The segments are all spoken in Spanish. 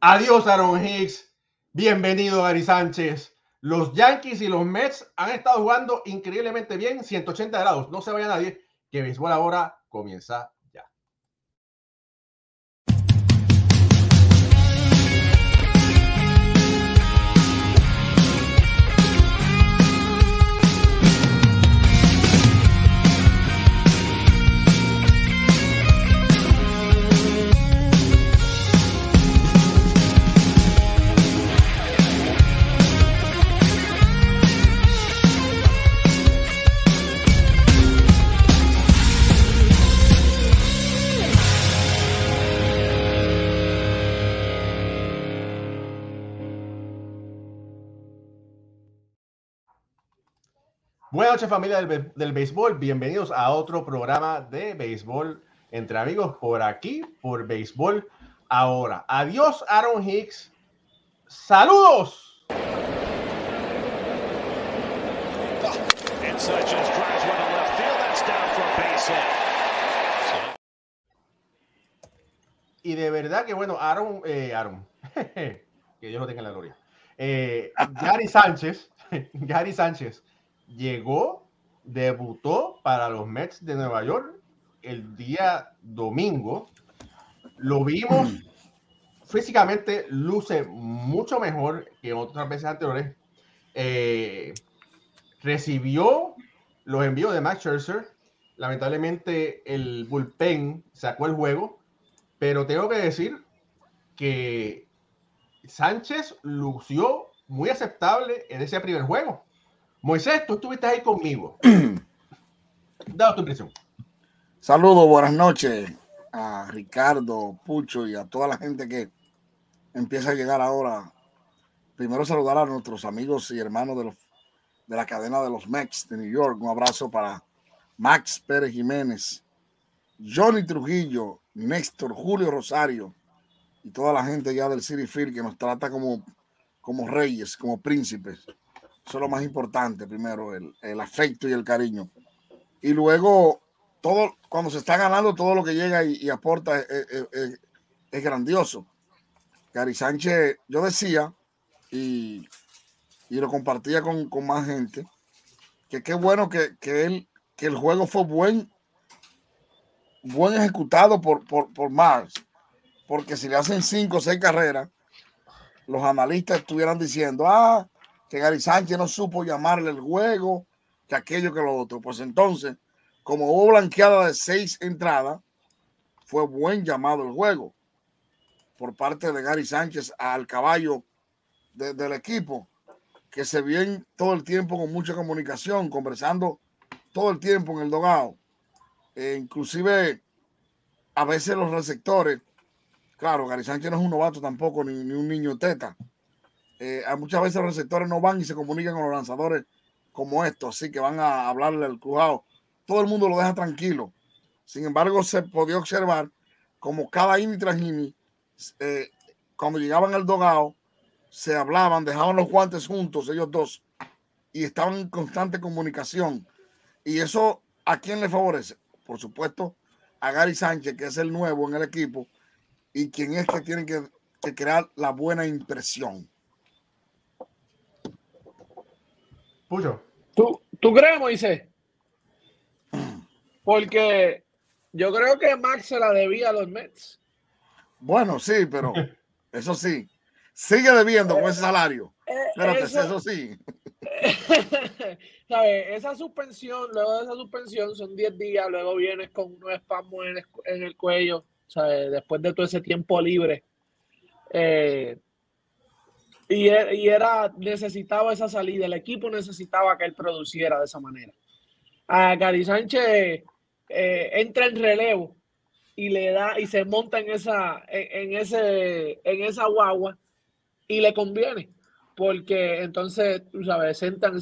Adiós, Aaron Hicks. Bienvenido, Gary Sánchez. Los Yankees y los Mets han estado jugando increíblemente bien, 180 grados. No se vaya nadie, que béisbol ahora comienza Buenas noches familia del, del, béisbol, bienvenidos a otro programa de béisbol entre amigos por aquí, por béisbol ahora. Adiós Aaron Hicks, saludos. Y de verdad que bueno, Aaron, eh, Aaron, que Dios lo tenga en la gloria. Eh, Gary Sánchez, Gary Sánchez llegó, debutó para los Mets de Nueva York el día domingo. Lo vimos físicamente, luce mucho mejor que otras veces anteriores. Eh, recibió los envíos de Max Scherzer. Lamentablemente el bullpen sacó el juego, pero tengo que decir que Sánchez lució muy aceptable en ese primer juego. Moisés, tú estuviste ahí conmigo. Dado tu impresión. Saludos, buenas noches a Ricardo, Pucho y a toda la gente que empieza a llegar ahora. Primero saludar a nuestros amigos y hermanos de, los, de la cadena de los Mex de New York. Un abrazo para Max Pérez Jiménez, Johnny Trujillo, Néstor, Julio Rosario y toda la gente ya del City Field que nos trata como, como reyes, como príncipes. Eso es lo más importante, primero, el, afecto y el cariño. Y luego, todo, cuando se está ganando, todo lo que llega y, aporta es, grandioso. Gary Sánchez, yo decía, y, lo compartía con, más gente, que qué bueno que, él, que el juego fue buen, buen ejecutado por, por, por Mars, porque si le hacen cinco o seis carreras, los analistas estuvieran diciendo, ah, que Gary Sánchez no supo llamarle el juego, que aquello que lo otro. Pues entonces, como hubo blanqueada de seis entradas, fue buen llamado el juego por parte de Gary Sánchez al caballo del equipo, que se viene todo el tiempo con mucha comunicación, conversando todo el tiempo en el dogado. E inclusive, a veces los receptores, claro, Gary Sánchez no es un novato tampoco, ni, ni un niño teta eh, muchas veces los receptores no van y se comunican con los lanzadores como estos, así que van a hablarle al crujado. Todo el mundo lo deja tranquilo. Sin embargo, se podía observar como cada inning tras inning, eh, cuando llegaban al dogado, se hablaban, dejaban los guantes juntos, ellos dos, y estaban en constante comunicación. Y eso, ¿a quién le favorece? Por supuesto, a Gary Sánchez, que es el nuevo en el equipo, y quien es que tiene que crear la buena impresión. Pucho. ¿Tú, ¿Tú crees, Moisés? Porque yo creo que Max se la debía a los Mets. Bueno, sí, pero eso sí. Sigue debiendo con ese salario. Eh, Espérate, eso, sí. Esa suspensión, luego de esa suspensión son 10 días, luego vienes con unos espasmos en el, cuello, después de todo ese tiempo libre. Eh, y, e, y, era, necesitaba esa salida, el equipo necesitaba que él produciera de esa manera. A Gary Sánchez eh, entra en relevo y le da y se monta en esa, en, ese, en esa guagua y le conviene, porque entonces, tú sabes, sentan,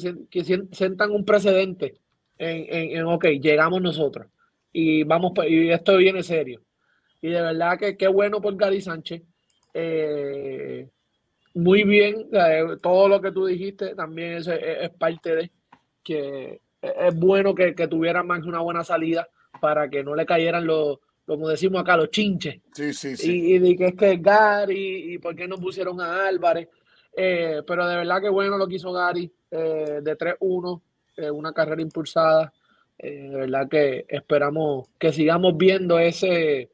un precedente en, en, ok, llegamos nosotros y vamos, y esto viene serio. Y de verdad que qué bueno por Gary Sánchez. Eh, muy bien, todo lo que tú dijiste también es, es, parte de que es bueno que, que tuviera más una buena salida para que no le cayeran los, como decimos acá, los chinches. Sí, sí, sí. Y, y que es que es Gary, y por qué no pusieron a Álvarez. Eh, pero de verdad que bueno lo que hizo Gary eh, de 3-1, eh, una carrera impulsada. de verdad que esperamos que sigamos viendo ese,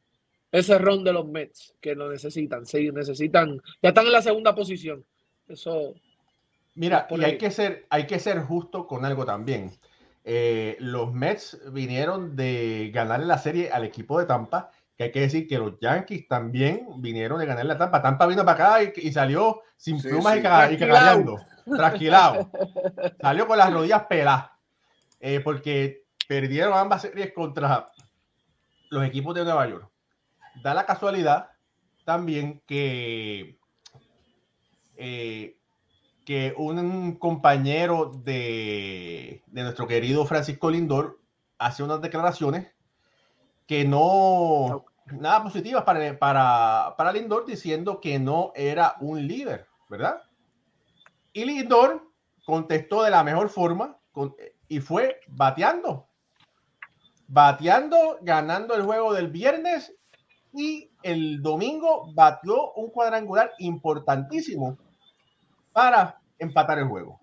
ese ron de los Mets que lo necesitan. Sí, necesitan. Ya están en la segunda posición. Eso. Mira, y hay que, ser, hay que ser justo con algo también. Eh, los Mets vinieron de ganarle la serie al equipo de Tampa, que hay que decir que los Yankees también vinieron de ganarle a Tampa. Tampa vino para acá y, salió sin plumas y, cagando, tranquilado. salió con las rodillas peladas, eh, porque perdieron ambas series contra los equipos de Nueva York. Da la casualidad también que eh, que un compañero de, nuestro querido Francisco Lindor hace unas declaraciones que no, nada positivas para, para, para Lindor, diciendo que no era un líder, ¿verdad? Y Lindor contestó de la mejor forma y fue bateando. Bateando, ganando el juego del viernes y el domingo batió un cuadrangular importantísimo para empatar el juego.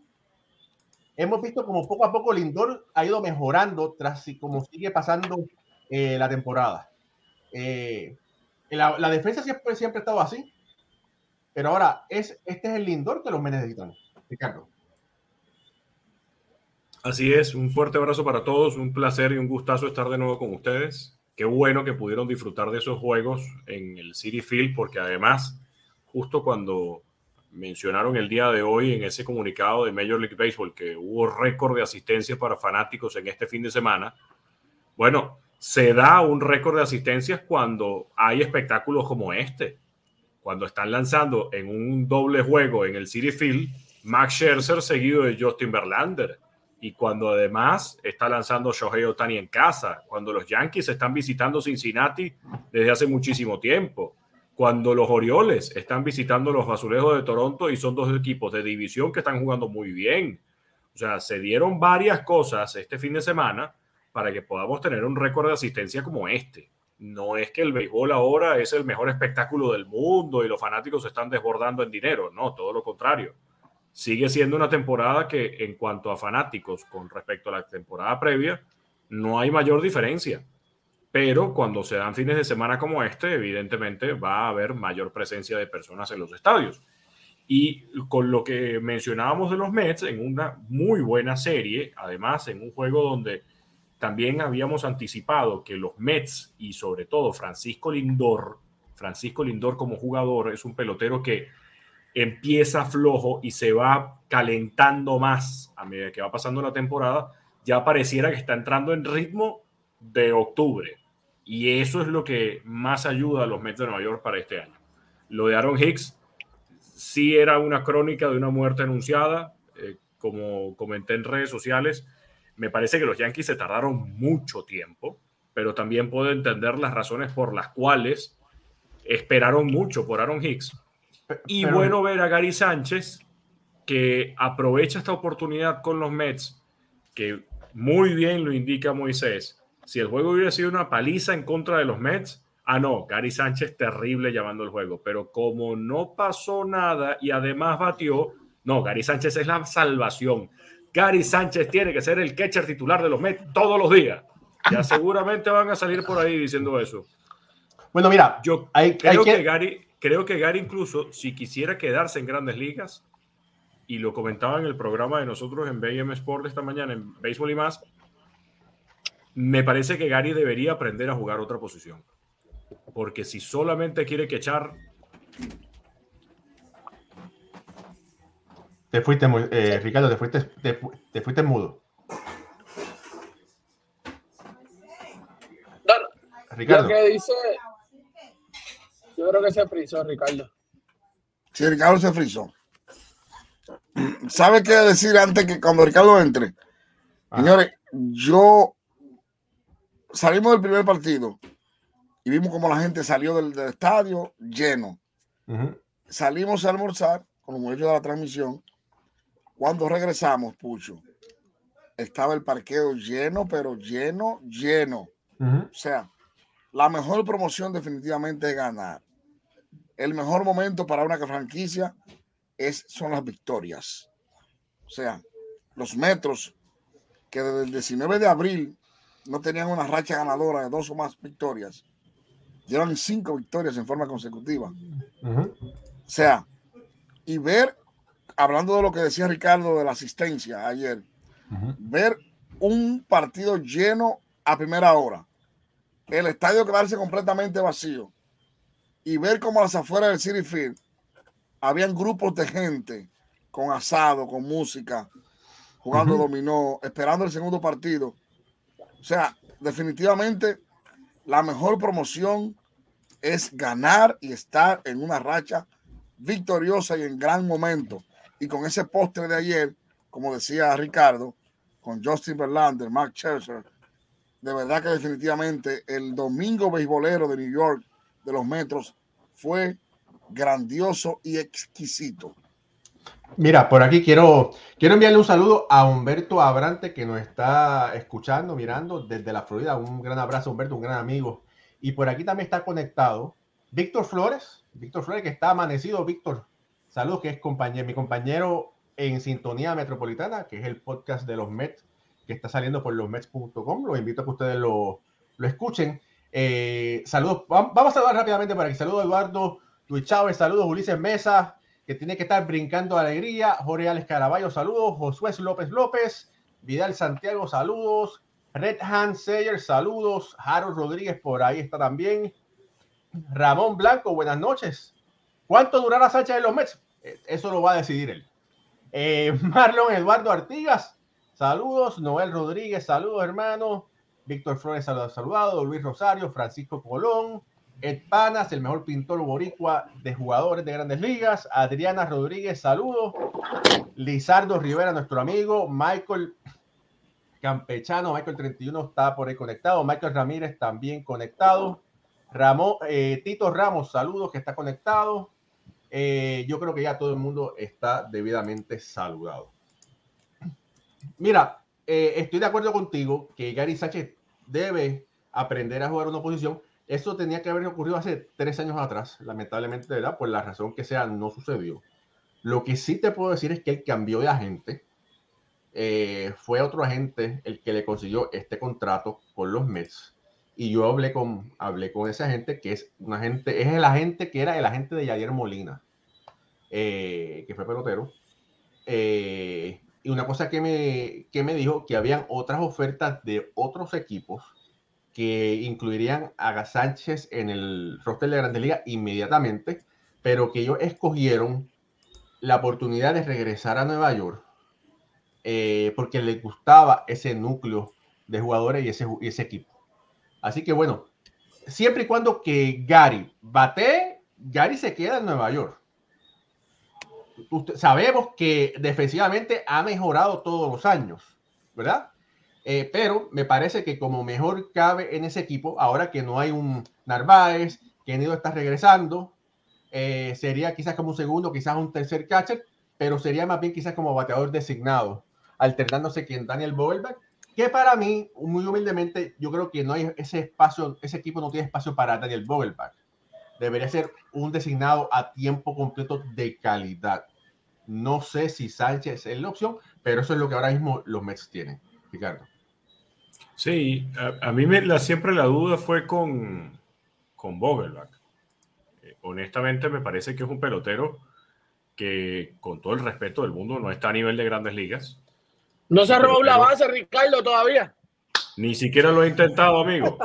Hemos visto como poco a poco Lindor ha ido mejorando tras como sigue pasando eh, la temporada. Eh, la, defensa siempre, siempre ha estado así, pero ahora es, este es el Lindor que los necesitan. Ricardo. Así es, un fuerte abrazo para todos, un placer y un gustazo estar de nuevo con ustedes. Qué bueno que pudieron disfrutar de esos juegos en el City Field, porque además, justo cuando mencionaron el día de hoy en ese comunicado de Major League Baseball que hubo récord de asistencias para fanáticos en este fin de semana. Bueno, se da un récord de asistencias cuando hay espectáculos como este. Cuando están lanzando en un doble juego en el City Field, Max Scherzer seguido de Justin Verlander. Y cuando además está lanzando Shohei Otani en casa, cuando los Yankees están visitando Cincinnati desde hace muchísimo tiempo cuando los Orioles están visitando los Azulejos de Toronto y son dos equipos de división que están jugando muy bien. O sea, se dieron varias cosas este fin de semana para que podamos tener un récord de asistencia como este. No es que el béisbol ahora es el mejor espectáculo del mundo y los fanáticos se están desbordando en dinero, no, todo lo contrario. Sigue siendo una temporada que en cuanto a fanáticos con respecto a la temporada previa, no hay mayor diferencia pero cuando se dan fines de semana como este, evidentemente va a haber mayor presencia de personas en los estadios. Y con lo que mencionábamos de los Mets, en una muy buena serie, además en un juego donde también habíamos anticipado que los Mets y sobre todo Francisco Lindor, Francisco Lindor como jugador es un pelotero que empieza flojo y se va calentando más a medida que va pasando la temporada, ya pareciera que está entrando en ritmo de octubre. Y eso es lo que más ayuda a los Mets de Nueva York para este año. Lo de Aaron Hicks sí era una crónica de una muerte anunciada, eh, como comenté en redes sociales. Me parece que los Yankees se tardaron mucho tiempo, pero también puedo entender las razones por las cuales esperaron mucho por Aaron Hicks. Y bueno ver a Gary Sánchez, que aprovecha esta oportunidad con los Mets, que muy bien lo indica Moisés, si el juego hubiera sido una paliza en contra de los Mets, ah, no, Gary Sánchez terrible llamando el juego. Pero como no pasó nada y además batió, no, Gary Sánchez es la salvación. Gary Sánchez tiene que ser el catcher titular de los Mets todos los días. Ya seguramente van a salir por ahí diciendo eso. Bueno, mira, yo creo que... Gary, creo que Gary incluso si quisiera quedarse en Grandes Ligas y lo comentaba en el programa de nosotros en BM Sport esta mañana en Béisbol y más, me parece que Gary debería aprender a jugar otra posición. Porque si solamente quiere que echar. Te fuiste, eh, Ricardo, te fuiste, te, fuiste mudo. Ricardo. ¿Qué dice? Yo creo que se frizó, Ricardo. Sí, Ricardo se frizó. ¿Sabe qué decir antes que cuando Ricardo entre? Señores, yo salimos del primer partido y vimos como la gente salió del, estadio lleno. Salimos a almorzar, como hecho de la transmisión. Cuando regresamos, Pucho, estaba el parqueo lleno, pero lleno, lleno. O sea, la mejor promoción definitivamente es ganar. El mejor momento para una franquicia es, son las victorias. O sea, los metros que desde el 19 de abril no tenían una racha ganadora de dos o más victorias, llevan cinco victorias en forma consecutiva. O sea, y ver, hablando de lo que decía Ricardo de la asistencia ayer, ver un partido lleno a primera hora, el estadio quedarse completamente vacío y ver cómo a las afueras del City Field habían grupos de gente con asado, con música, jugando dominó, esperando el segundo partido. O sea, definitivamente la mejor promoción es ganar y estar en una racha victoriosa y en gran momento. Y con ese postre de ayer, como decía Ricardo, con Justin Verlander, Mark Scherzer, de verdad que definitivamente el domingo beisbolero de New York de los Metros fue grandioso y exquisito. Mira, por aquí quiero, quiero enviarle un saludo a Humberto Abrante que nos está escuchando, mirando desde la Florida. Un gran abrazo, Humberto, un gran amigo. Y por aquí también está conectado Víctor Flores, Víctor Flores que está amanecido. Víctor, saludos, que es compañero, mi compañero en Sintonía Metropolitana, que es el podcast de los Mets que está saliendo por losmets.com. Los invito a que ustedes lo, lo escuchen. Eh, saludos, vamos a saludar rápidamente para que saludos a Eduardo Luis saludos Ulises Mesa, que tiene que estar brincando de alegría, Jorge Alex Caraballo, saludos, Josué López López, Vidal Santiago, saludos, Red Hand Sayer, saludos, Harold Rodríguez por ahí está también, Ramón Blanco, buenas noches. ¿Cuánto durará Sánchez de los Mets? Eh, eso lo va a decidir él. Eh, Marlon Eduardo Artigas, saludos, Noel Rodríguez, saludos hermano, Víctor Flores, saludado, Luis Rosario, Francisco Colón, Ed Panas, el mejor pintor boricua de jugadores de grandes ligas. Adriana Rodríguez, saludos. Lizardo Rivera, nuestro amigo. Michael Campechano, Michael 31 está por ahí conectado. Michael Ramírez también conectado. Ramón, eh, Tito Ramos, saludos, que está conectado. Eh, yo creo que ya todo el mundo está debidamente saludado. Mira, eh, estoy de acuerdo contigo que Gary Sánchez debe aprender a jugar una posición eso tenía que haber ocurrido hace tres años atrás, lamentablemente, ¿verdad? Por la razón que sea, no sucedió. Lo que sí te puedo decir es que él cambió de agente. Eh, fue otro agente el que le consiguió este contrato con los Mets. Y yo hablé con, hablé con ese agente que es un agente, es el agente que era el agente de Yadier Molina, eh, que fue pelotero. Eh, y una cosa que me, que me dijo que habían otras ofertas de otros equipos que incluirían a Sánchez en el roster de Grandes Ligas inmediatamente, pero que ellos escogieron la oportunidad de regresar a Nueva York eh, porque les gustaba ese núcleo de jugadores y ese, ese equipo. Así que bueno, siempre y cuando que Gary bate, Gary se queda en Nueva York. Sabemos que defensivamente ha mejorado todos los años, ¿verdad? Eh, pero me parece que como mejor cabe en ese equipo, ahora que no hay un Narváez, que Nido está regresando, eh, sería quizás como un segundo, quizás un tercer catcher, pero sería más bien quizás como bateador designado, alternándose con Daniel Bovelback, que para mí, muy humildemente, yo creo que no hay ese espacio, ese equipo no tiene espacio para Daniel Bovelback. Debería ser un designado a tiempo completo de calidad. No sé si Sánchez es la opción, pero eso es lo que ahora mismo los Mets tienen. Ricardo. Sí, a, mí me, la, siempre la duda fue con, con Vogelbach. Eh, honestamente me parece que es un pelotero que con todo el respeto del mundo no está a nivel de grandes ligas. No se ha robado la base, Ricardo, todavía. Ni siquiera lo he intentado, amigo.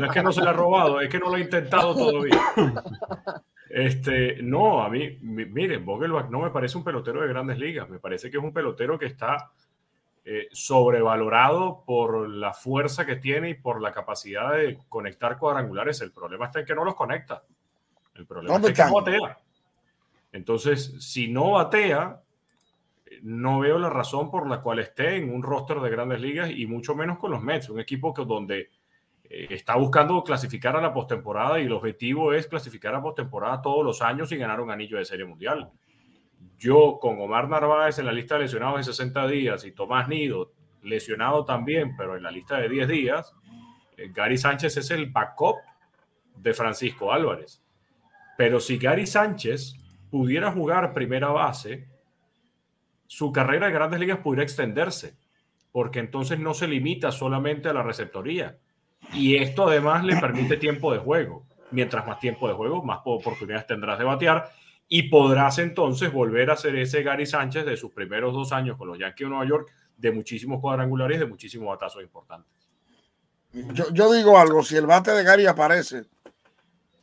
No es que no se la ha robado, es que no lo ha intentado todavía. Este, no, a mí, miren, Vogelbach no me parece un pelotero de grandes ligas. Me parece que es un pelotero que está eh, sobrevalorado por la fuerza que tiene y por la capacidad de conectar cuadrangulares. El problema está en que no los conecta. El problema es que no batea. Entonces, si no batea, no veo la razón por la cual esté en un roster de grandes ligas y mucho menos con los Mets, un equipo que donde está buscando clasificar a la postemporada y el objetivo es clasificar a postemporada todos los años y ganar un anillo de serie mundial. Yo con Omar Narváez en la lista de lesionados de 60 días y Tomás Nido lesionado también, pero en la lista de 10 días, Gary Sánchez es el backup de Francisco Álvarez. Pero si Gary Sánchez pudiera jugar primera base, su carrera de grandes ligas pudiera extenderse, porque entonces no se limita solamente a la receptoría. Y esto además le permite tiempo de juego. Mientras más tiempo de juego, más oportunidades tendrás de batear y podrás entonces volver a ser ese Gary Sánchez de sus primeros dos años con los Yankees de Nueva York, de muchísimos cuadrangulares, de muchísimos batazos importantes. Yo, digo algo, si el bate de Gary aparece,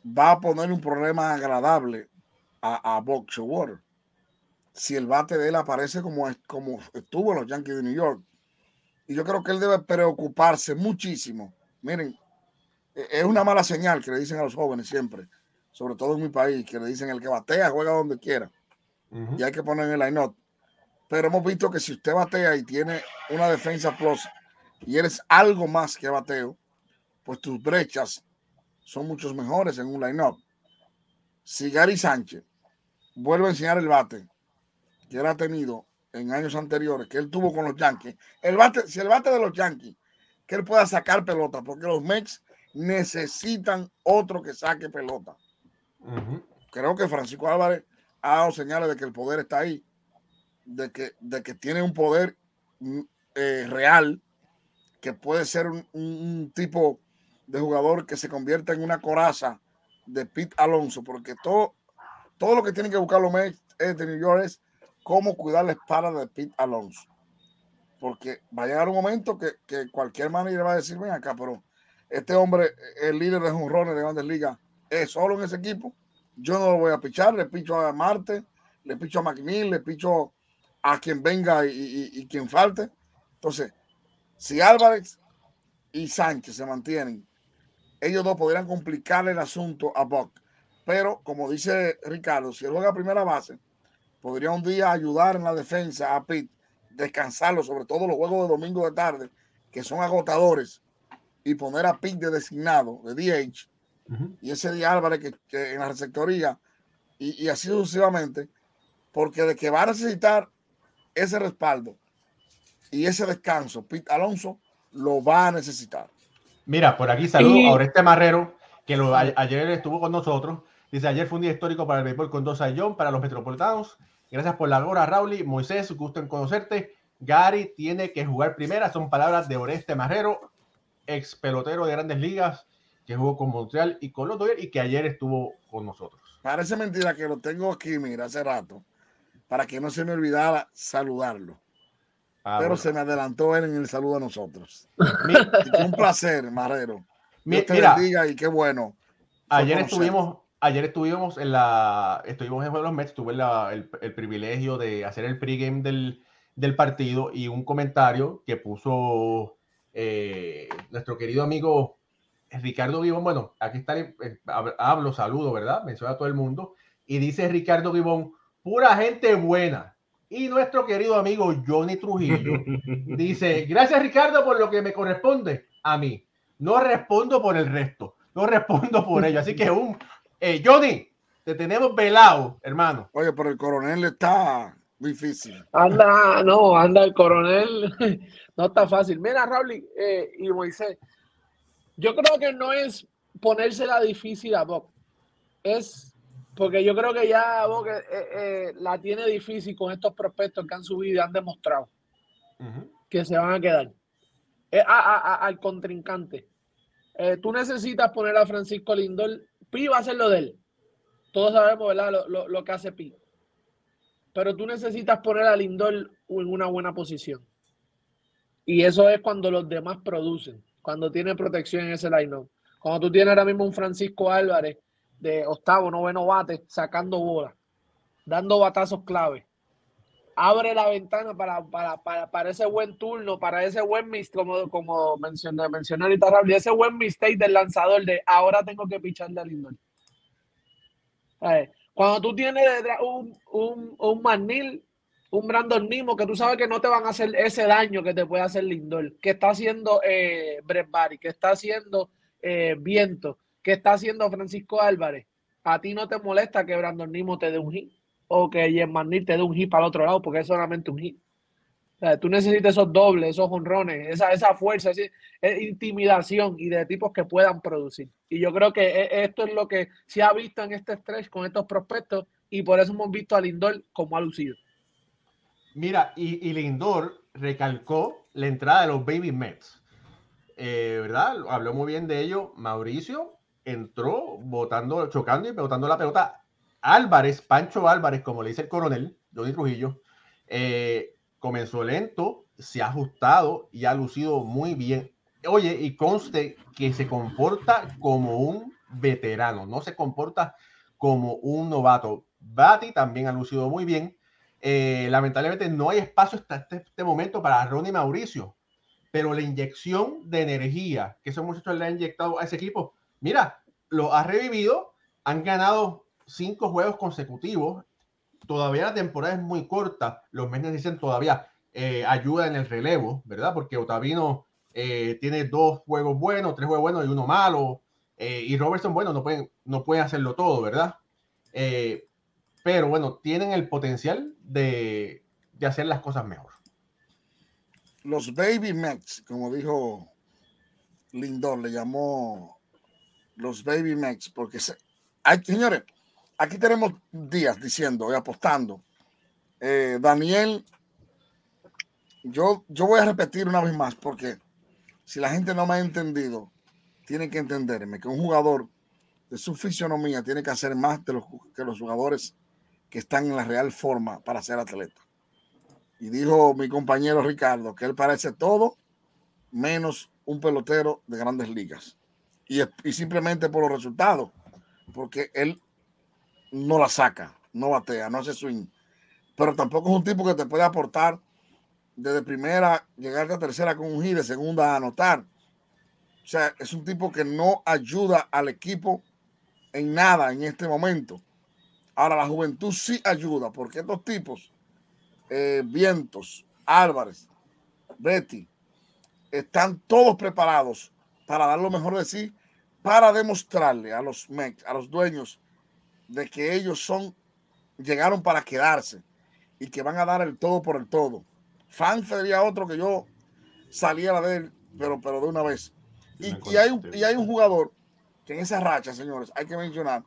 va a poner un problema agradable a, a Bob Si el bate de él aparece como, como estuvo en los Yankees de New York. Y yo creo que él debe preocuparse muchísimo. Miren, e, es una mala señal que le dicen a los jóvenes siempre sobre todo en mi país, que le dicen el que batea juega donde quiera. Y hay que poner en el line Pero hemos visto que si usted batea y tiene una defensa plus y eres algo más que bateo, pues tus brechas son muchos mejores en un line-up. Si Gary Sánchez vuelve a enseñar el bate que él ha tenido en años anteriores, que él tuvo con los Yankees, el bate, si el bate de los Yankees, que él pueda sacar pelota, porque los Mex necesitan otro que saque pelota. Creo que Francisco Álvarez ha dado señales de que el poder está ahí, de que, de que tiene un poder mm, eh, real, que puede ser un, tipo de jugador que se convierta en una coraza de Pete Alonso, porque todo, todo lo que tienen que buscar los Mets de New York es cómo cuidar la espalda de Pete Alonso. Porque va a llegar un momento que, que cualquier manager va a decir, ven acá, pero este hombre, el líder de jonrones de grandes ligas, es solo en ese equipo. Yo no lo voy a pichar, le picho a Marte, le picho a McNeil, le picho a quien venga y, quien falte. Entonces, si Álvarez y Sánchez se mantienen, ellos dos podrían complicar el asunto a Buck. Pero, como dice Ricardo, si él juega a primera base, podría un día ayudar en la defensa a Pitt, descansarlo, sobre todo los juegos de domingo de tarde, que son agotadores, y poner a Pitt de designado, de DH, y ese día Álvarez que, en la receptoría y, así sucesivamente, porque de que va a necesitar ese respaldo y ese descanso, Pete Alonso lo va a necesitar. Mira, por aquí saludo a Oreste Marrero, que lo, ayer estuvo con nosotros. Dice, ayer fue un día histórico para el béisbol con dos John para los metropolitanos. Gracias por la hora, Rauli. Moisés, gusto en conocerte. Gary tiene que jugar primera. Son palabras de Oreste Marrero, ex pelotero de grandes ligas que jugó con Montreal y con los Dodgers y que ayer estuvo con nosotros. Parece mentira que lo tengo aquí, mira, hace rato, para que no se me olvidara saludarlo. Ah, Pero se me adelantó él en el saludo a nosotros. un placer, Marrero. mira, y qué bueno. Ayer estuvimos, ayer estuvimos en la, estuvimos en los Mets, tuve el, el, privilegio de hacer el pregame del, del partido y un comentario que puso eh, nuestro querido amigo Ricardo Gibón, bueno, aquí está, eh, hablo, saludo, ¿verdad? Menciona a todo el mundo. Y dice Ricardo Gibón, pura gente buena. Y nuestro querido amigo Johnny Trujillo dice, gracias Ricardo por lo que me corresponde a mí. No respondo por el resto, no respondo por ello. Así que un, eh, Johnny, te tenemos velado, hermano. Oye, pero el coronel está difícil. Anda, no, anda el coronel, no está fácil. Mira, Raúl eh, y Moisés, yo creo que no es ponérsela difícil a Bob. Es porque yo creo que ya Bob eh, eh, la tiene difícil con estos prospectos que han subido y han demostrado que se van a quedar. Eh, al contrincante. tú necesitas poner a Francisco Lindor. Pi va a hacer lo de él. Todos sabemos, ¿verdad? Lo, lo que hace Pi. Pero tú necesitas poner a Lindor en una buena posición. Y eso es cuando los demás producen cuando tiene protección en ese line Cuando tú tienes ahora mismo un Francisco Álvarez de octavo, noveno bate, sacando bola, dando batazos clave. Abre la ventana para, para, ese buen turno, para ese buen mistake, como, como mencioné, mencioné ahorita, ese buen mistake del lanzador de ahora tengo que picharle a Lindor. Cuando tú tienes un, un, un Manil un Brandon Nimo que tú sabes que no te van a hacer ese daño que te puede hacer Lindor, que está haciendo eh, que está haciendo eh, Viento, que está haciendo Francisco Álvarez. A ti no te molesta que Brandon Nimo te dé un hit o que Jen te dé un hit el otro lado porque es solamente un hit. tú necesitas esos dobles, esos honrones, esa, esa fuerza, esa, intimidación y de tipos que puedan producir. Y yo creo que e, esto es lo que se ha visto en este stretch con estos prospectos y por eso hemos visto a Lindor como ha lucido. Mira, y, y Lindor recalcó la entrada de los Baby Mets. Eh, ¿Verdad? Habló muy bien de ello. Mauricio entró botando, chocando y botando la pelota. Álvarez, Pancho Álvarez, como le dice el coronel, Johnny Trujillo, eh, comenzó lento, se ha ajustado y ha lucido muy bien. Oye, y conste que se comporta como un veterano, no se comporta como un novato. Bati también ha lucido muy bien. Eh, lamentablemente no hay espacio hasta este, este, momento para Ronnie Mauricio, pero la inyección de energía que esos muchachos le han inyectado a ese equipo, mira, lo ha revivido, han ganado cinco juegos consecutivos, todavía la temporada es muy corta, los meses dicen todavía eh, ayuda en el relevo, ¿verdad? Porque Otavino eh, tiene dos juegos buenos, tres juegos buenos y uno malo, y Robertson, bueno, no pueden, no pueden hacerlo todo, ¿verdad? pero bueno, tienen el potencial de, hacer las cosas mejor. Los Baby Mets, como dijo Lindor, le llamó los Baby Mets, porque hay, señores, aquí tenemos días diciendo y apostando. Eh, Daniel, yo, yo voy a repetir una vez más, porque si la gente no me ha entendido, tienen que entenderme que un jugador de su fisionomía tiene que hacer más de los, que los jugadores que están en la real forma para ser atleta. Y dijo mi compañero Ricardo que él parece todo menos un pelotero de grandes ligas. Y, y simplemente por los resultados, porque él no la saca, no batea, no hace swing. Pero tampoco es un tipo que te puede aportar desde primera, llegar a tercera con un de segunda a anotar. O sea, es un tipo que no ayuda al equipo en nada en este momento. Ahora, la juventud sí ayuda, porque estos tipos, eh, Vientos, Álvarez, Betty, están todos preparados para dar lo mejor de sí, para demostrarle a los a los dueños, de que ellos son, llegaron para quedarse y que van a dar el todo por el todo. Fan sería otro que yo saliera de él, pero, pero de una vez. Y, y, hay y hay un jugador que en esa racha, señores, hay que mencionar,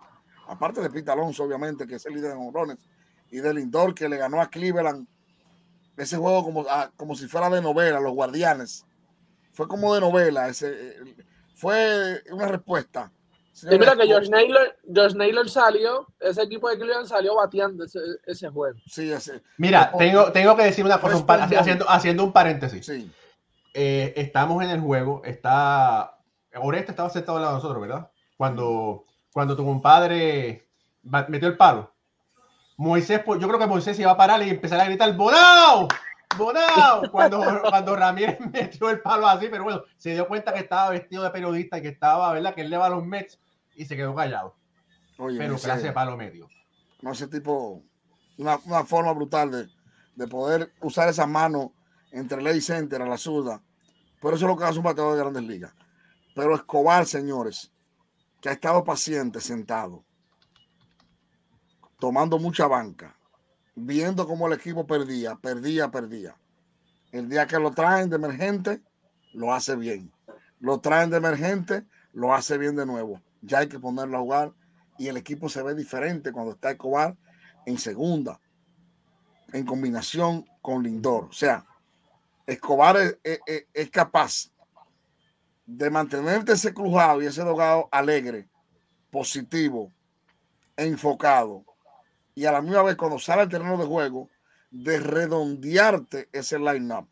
aparte de Pete Alonso, obviamente, que es el líder de honrones, y de Lindor, que le ganó a Cleveland ese juego como, como si fuera de novela, los guardianes. Fue como de novela, ese, fue una respuesta. Mira que George Naylor, salió, ese equipo de Cleveland salió bateando ese, ese juego. Sí, ese. Mira, tengo, tengo que decir una cosa, haciendo, haciendo un paréntesis. Sí. Eh, estamos en el juego, está. Oreste estaba sentado al lado de nosotros, ¿verdad? Cuando cuando tu compadre metió el palo. Moisés, pues, yo creo que Moisés iba a parar y empezar a gritar ¡Bonao! ¡Bonao! Cuando, cuando Ramírez metió el palo así, pero bueno, se dio cuenta que estaba vestido de periodista y que estaba, ¿verdad? Que él le va a los Mets y se quedó callado. pero clase de palo medio. No, ese tipo, una, forma brutal de, poder usar esa mano entre Ley Center a la zurda. Por eso es lo que hace un bateador de grandes ligas. Pero Escobar, señores, que ha estado paciente sentado, tomando mucha banca, viendo cómo el equipo perdía, perdía, perdía. El día que lo traen de emergente, lo hace bien. Lo traen de emergente, lo hace bien de nuevo. Ya hay que ponerlo a jugar y el equipo se ve diferente cuando está Escobar en segunda, en combinación con Lindor. O sea, Escobar es capaz de mantenerte ese crujado y ese dogado alegre, positivo, enfocado, y a la misma vez cuando sale al terreno de juego, de redondearte ese line-up.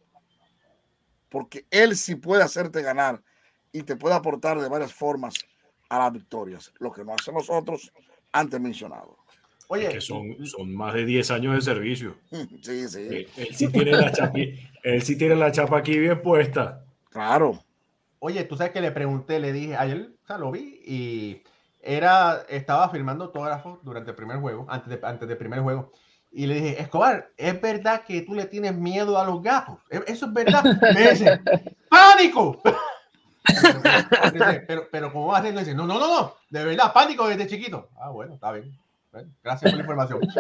Porque él sí puede hacerte ganar y te puede aportar de varias formas a las victorias, lo que no hacen los otros antes mencionados. Oye, que son, son más de 10 años de servicio. Sí, sí. Eh, él, sí tiene la él sí tiene la chapa aquí bien puesta. Claro. Oye, tú sabes que le pregunté, le dije, ayer, o sea, lo vi y era, estaba filmando autógrafos durante el primer juego, antes, de, antes del primer juego. Y le dije, Escobar, ¿es verdad que tú le tienes miedo a los gatos? ¿E-, ¿Eso es verdad? Me dice, ¡pánico! Pero, pero ¿cómo va a Dice, no, no, no, no, de verdad, pánico desde chiquito. Ah, bueno, está bien. gracias por la información.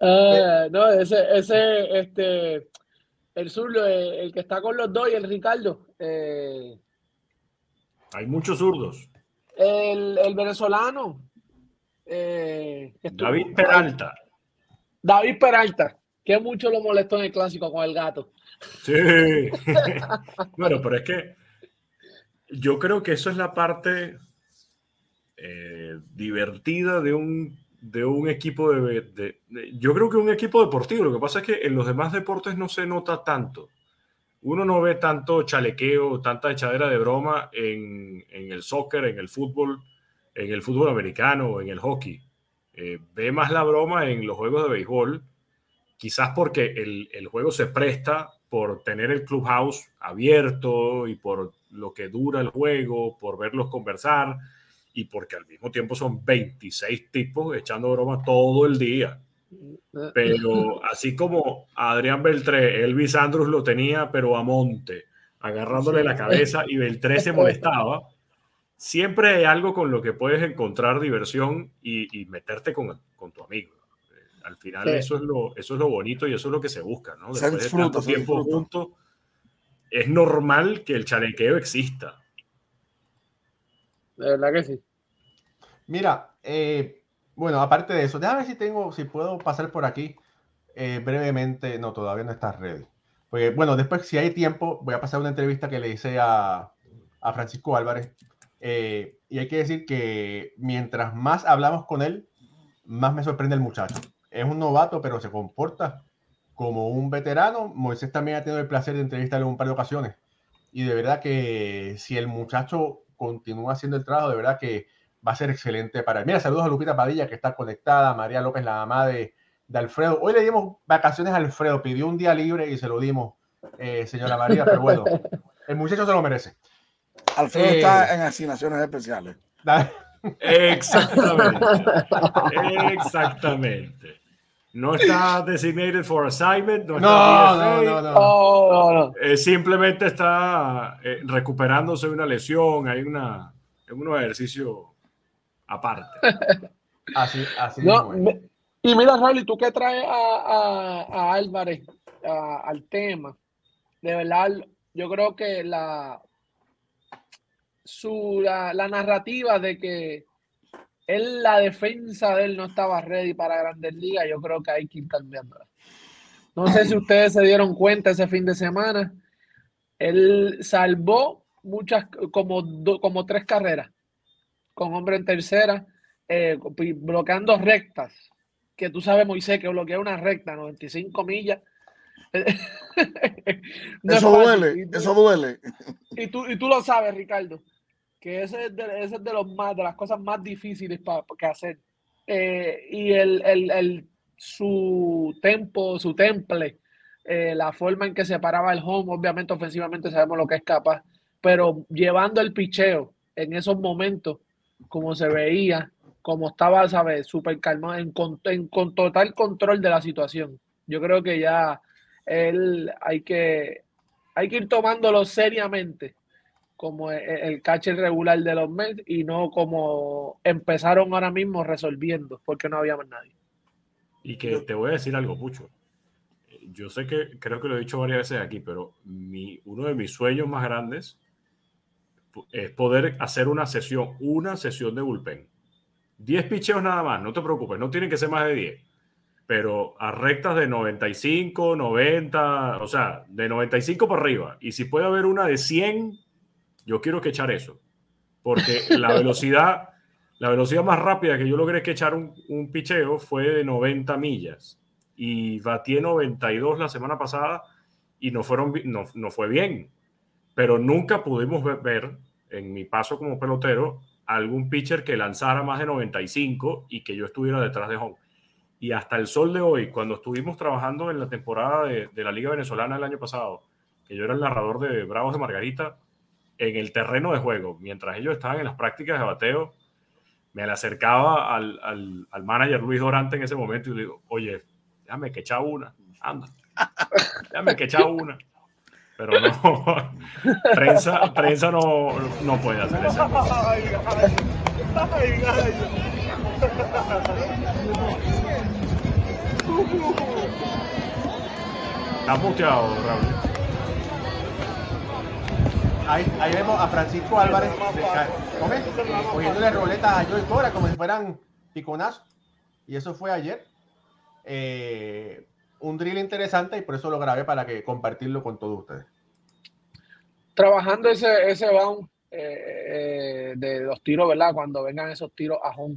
Ah, no, ese, ese, este, el zurdo, el, el que está con los dos y el Ricardo. eh, Hay muchos zurdos. el, el venezolano. eh, David Peralta. David Peralta, que mucho lo molestó en el clásico con el gato. Sí. bueno, pero es que yo creo que eso es la parte eh, divertida de un, de un equipo de, Yo creo que un equipo deportivo. Lo que pasa es que en los demás deportes no se nota tanto. Uno no ve tanto chalequeo, tanta echadera de broma en, en el soccer, en el fútbol, en el fútbol americano, en el hockey. Eh, ve más la broma en los juegos de béisbol, quizás porque el, el juego se presta por tener el clubhouse abierto y por lo que dura el juego, por verlos conversar y porque al mismo tiempo son 26 tipos echando broma todo el día. Pero así como Adrián Beltré, Elvis Andrus lo tenía, pero a monte, agarrándole la cabeza y Beltré se molestaba, siempre hay algo con lo que puedes encontrar diversión y, y meterte con, con tu amigo. Al final Sí. eso, es lo, eso es lo bonito y eso es lo que se busca, ¿no? Se Después de tanto tiempo juntos, es normal que el chalequeo exista. De verdad que sí. Mira, eh, bueno, aparte de eso, déjame ver si tengo, si puedo pasar por aquí eh, brevemente. No, todavía no está ready. Porque, bueno, después, si hay tiempo, voy a pasar una entrevista que le hice a, a Francisco Álvarez. eh, y hay que decir que mientras más hablamos con él, más me sorprende el muchacho. Es un novato, pero se comporta como un veterano. Moisés también ha tenido el placer de entrevistarle en un par de ocasiones. Y de verdad que si el muchacho continúa haciendo el trabajo, de verdad que va a ser excelente para él. Mira, saludos a Lupita Padilla, que está conectada, María López, la mamá de, de Alfredo. Hoy le dimos vacaciones a Alfredo, pidió un día libre y se lo dimos, eh, señora María, pero bueno, el muchacho se lo merece. Alfredo Eh. está en asignaciones especiales. Exactamente. Exactamente. No está designated for assignment, no está No, no, no, no. Oh, no, no. eh, simplemente está eh, recuperándose de una lesión, hay una, es un ejercicio aparte. Así, así No, me- y mira, Raúl, ¿y tú qué traes a, a- a Álvarez a- al tema? De verdad, yo creo que la, su, la, la narrativa de que él, la defensa de él no estaba ready para Grandes Ligas, yo creo que hay que ir cambiándola. No sé si ustedes se dieron cuenta ese fin de semana. Él salvó muchas, como, do- como tres carreras con hombre en tercera, eh, bloqueando rectas. Que tú sabes, Moisés, que bloquea una recta, 95 millas. No eso duele, eso duele. y tú, y tú lo sabes, Ricardo, que ese es de, ese es de, los más, de las cosas más difíciles para que hacer. Eh, y el, el, el- su tempo, su temple, eh, la forma en que se paraba el home, obviamente ofensivamente sabemos lo que es capaz, pero llevando el picheo en esos momentos, como se veía, como estaba, ¿sabes? Súper calmado, en, en- con total control de la situación. Yo creo que ya él hay que, hay que ir tomándolo seriamente como e- e- el catcher regular de los Mets y no como empezaron ahora mismo resolviendo porque no había más nadie. Y que te voy a decir algo, Pucho. Yo sé que creo que lo he dicho varias veces aquí, pero mi, uno de mis sueños más grandes es poder hacer una sesión, una sesión de bullpen. 10 picheos nada más, no te preocupes, no tienen que ser más de 10. Pero a rectas de 95, 90, o sea, de 95 para arriba. Y si puede haber una de 100, yo quiero que echar eso. Porque la velocidad, la velocidad más rápida que yo logré que echar un, picheo fue de 90 millas. Y batí 92 la semana pasada y no, fueron, no, no fue bien. Pero nunca pudimos ve- ver, en mi paso como pelotero, algún pitcher que lanzara más de 95 y que yo estuviera detrás de home. Y hasta el sol de hoy, cuando estuvimos trabajando en la temporada de la Liga Venezolana el año pasado, que yo era el narrador de Bravos de Margarita, en el terreno de juego, mientras ellos estaban en las prácticas de bateo, me le acercaba al, al, al manager Luis Dorante en ese momento y le digo, oye, déjame que echa una, anda, déjame que echa una. Pero no, prensa, prensa no, no puede hacer eso. Está muteado, Raúl. Ahí, ahí vemos a Francisco Álvarez cogiéndole roletas a Joey Cora como si fueran piconazos. Y eso fue ayer. Eh, un drill interesante y por eso lo grabé para que compartirlo con todos ustedes. Trabajando ese, ese bound eh, eh, de los tiros, ¿verdad? Cuando vengan esos tiros a home,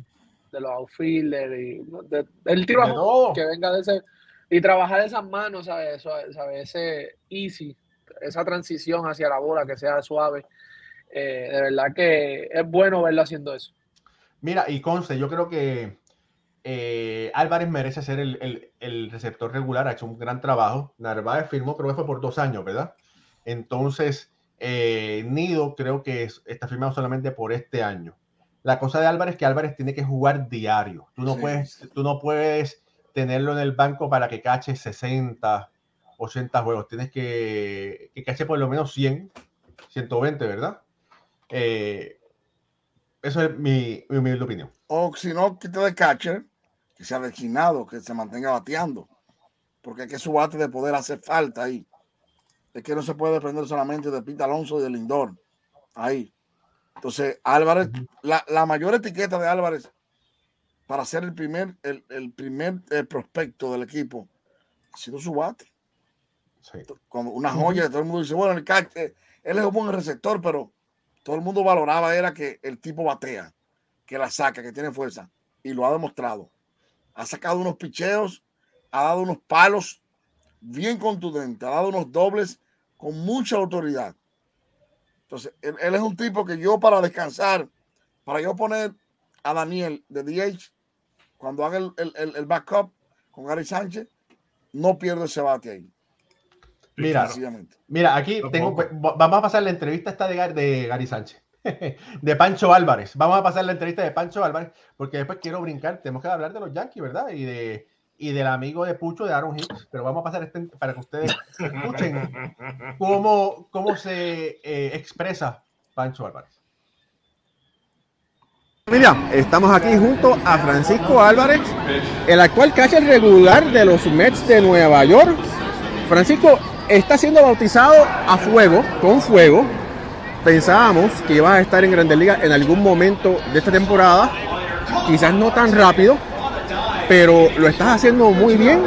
de los outfielders, y, de- el tiro a De home, todo. que venga de ese, y trabajar esas manos, ¿sabes? Eso, ¿sabes? Ese easy, esa transición hacia la bola que sea suave. Eh, de verdad que es bueno verlo haciendo eso. Mira, y conste, yo creo que eh, Álvarez merece ser el, el- el receptor regular, ha hecho un gran trabajo. Narváez firmó, creo que fue por dos años, ¿verdad? Entonces, eh, Nido creo que es- está firmado solamente por este año. La cosa de Álvarez es que Álvarez tiene que jugar diario. Tú no, Sí, puedes, tú no puedes tenerlo en el banco para que cache 60, 80 juegos. Tienes que, que cache por lo menos 100, 120, ¿verdad? Eh, eso es mi, mi humilde opinión. O si no, quita de catcher, que sea destinado, que se mantenga bateando. Porque es que su bate de poder hace falta ahí. Es que no se puede depender solamente de Pete Alonso y de Lindor. Ahí. Entonces, Álvarez, la, la mayor etiqueta de Álvarez para ser el primer, el, el primer eh, prospecto del equipo ha sido su bate. Sí. Como una joya, todo el mundo dice, bueno, el él es un buen receptor, pero todo el mundo valoraba era que el tipo batea, que la saca, que tiene fuerza, y lo ha demostrado. Ha sacado unos picheos, ha dado unos palos bien contundentes, ha dado unos dobles con mucha autoridad. Entonces, él, es un tipo que yo para descansar, para yo poner a Daniel de DH, cuando haga el, el- el- backup con Gary Sánchez, no pierdo ese bate ahí. Mira. Mira, aquí tengo, va- vamos a pasar la entrevista esta de, Gar- de Gary Sánchez, de Pancho Álvarez. Vamos a pasar la entrevista de Pancho Álvarez, porque después quiero brincar, tenemos que hablar de los Yankees, ¿verdad? Y de y del amigo de Pucho de Aaron Hicks, pero vamos a pasar este para que ustedes escuchen cómo, cómo se eh, expresa Pancho Álvarez. Mira, estamos aquí junto a Francisco Álvarez, el actual catcher regular de los Mets de Nueva York. Francisco está siendo bautizado a fuego, con fuego. Pensábamos que ibas a estar en Grandes Ligas en algún momento de esta temporada, quizás no tan rápido, pero lo estás haciendo muy bien.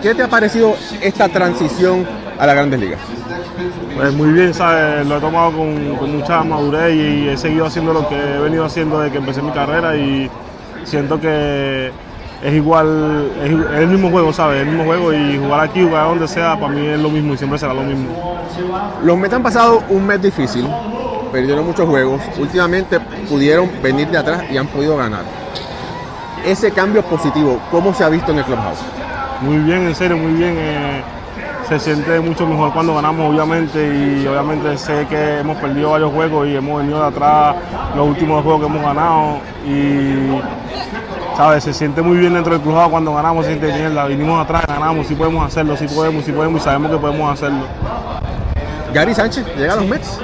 ¿Qué te ha parecido esta transición a las Grandes Ligas? Pues muy bien, ¿sabes? Lo he tomado con mucha madurez y he seguido haciendo lo que he venido haciendo desde que empecé mi carrera y siento que es igual, es, es el mismo juego, ¿sabes? El mismo juego y jugar aquí, jugar donde sea, para mí es lo mismo y siempre será lo mismo. Los Mets han pasado un mes difícil, perdieron muchos juegos, últimamente pudieron venir de atrás y han podido ganar. Ese cambio positivo, ¿cómo se ha visto en el clubhouse? Muy bien, en serio, muy bien. eh, se siente mucho mejor cuando ganamos, obviamente, y obviamente sé que hemos perdido varios juegos y hemos venido de atrás los últimos juegos que hemos ganado y, ¿sabes? Se siente muy bien dentro del cruzado cuando ganamos, se siente mierda, vinimos atrás, ganamos, sí podemos hacerlo, sí podemos, sí podemos y sabemos que podemos hacerlo. Gary Sánchez llega a los Mets.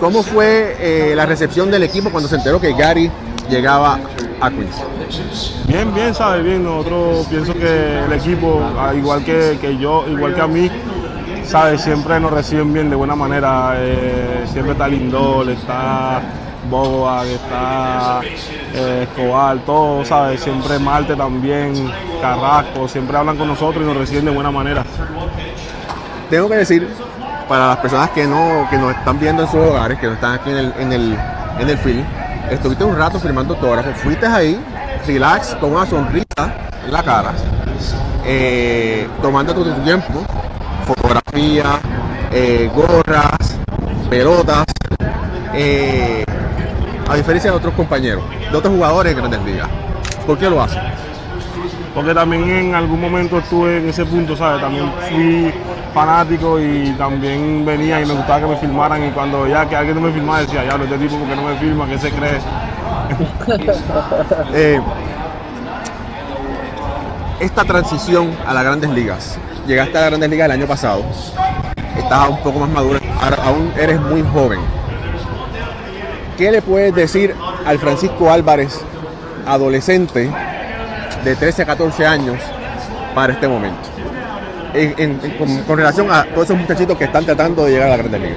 ¿Cómo fue eh, la recepción del equipo cuando se enteró que Gary llegaba a Queens? Bien, bien, ¿sabes? Bien, nosotros pienso que el equipo, al igual que, que yo, igual que a mí, ¿sabes? Siempre nos reciben bien de buena manera. eh, siempre está Lindor, está Boba, está eh, Escobar, todo, ¿sabes? Siempre Marte también, Carrasco, siempre hablan con nosotros y nos reciben de buena manera. Tengo que decir, para las personas que no que nos están viendo en sus hogares, que no están aquí en el, en el, en el film, estuviste un rato firmando autógrafos, fuiste ahí, relax, con una sonrisa en la cara, eh, tomando tu tiempo, fotografía, eh, gorras, pelotas, eh, a diferencia de otros compañeros, de otros jugadores en Grandes Ligas. ¿Por qué lo haces? Porque también en algún momento estuve en ese punto, ¿sabes? También fui fanático y también venía y me gustaba que me filmaran y cuando ya que alguien no me filmaba decía, ya, este tipo porque no me filma, ¿qué se cree? Eh, esta transición a las grandes ligas. Llegaste a las grandes ligas el año pasado. Estás un poco más maduro. Ahora aún eres muy joven. ¿Qué le puedes decir al Francisco Álvarez, adolescente de 13 a 14 años, para este momento? En- en- en- con, relación a todos esos muchachitos que están tratando de llegar a la Grande Liga.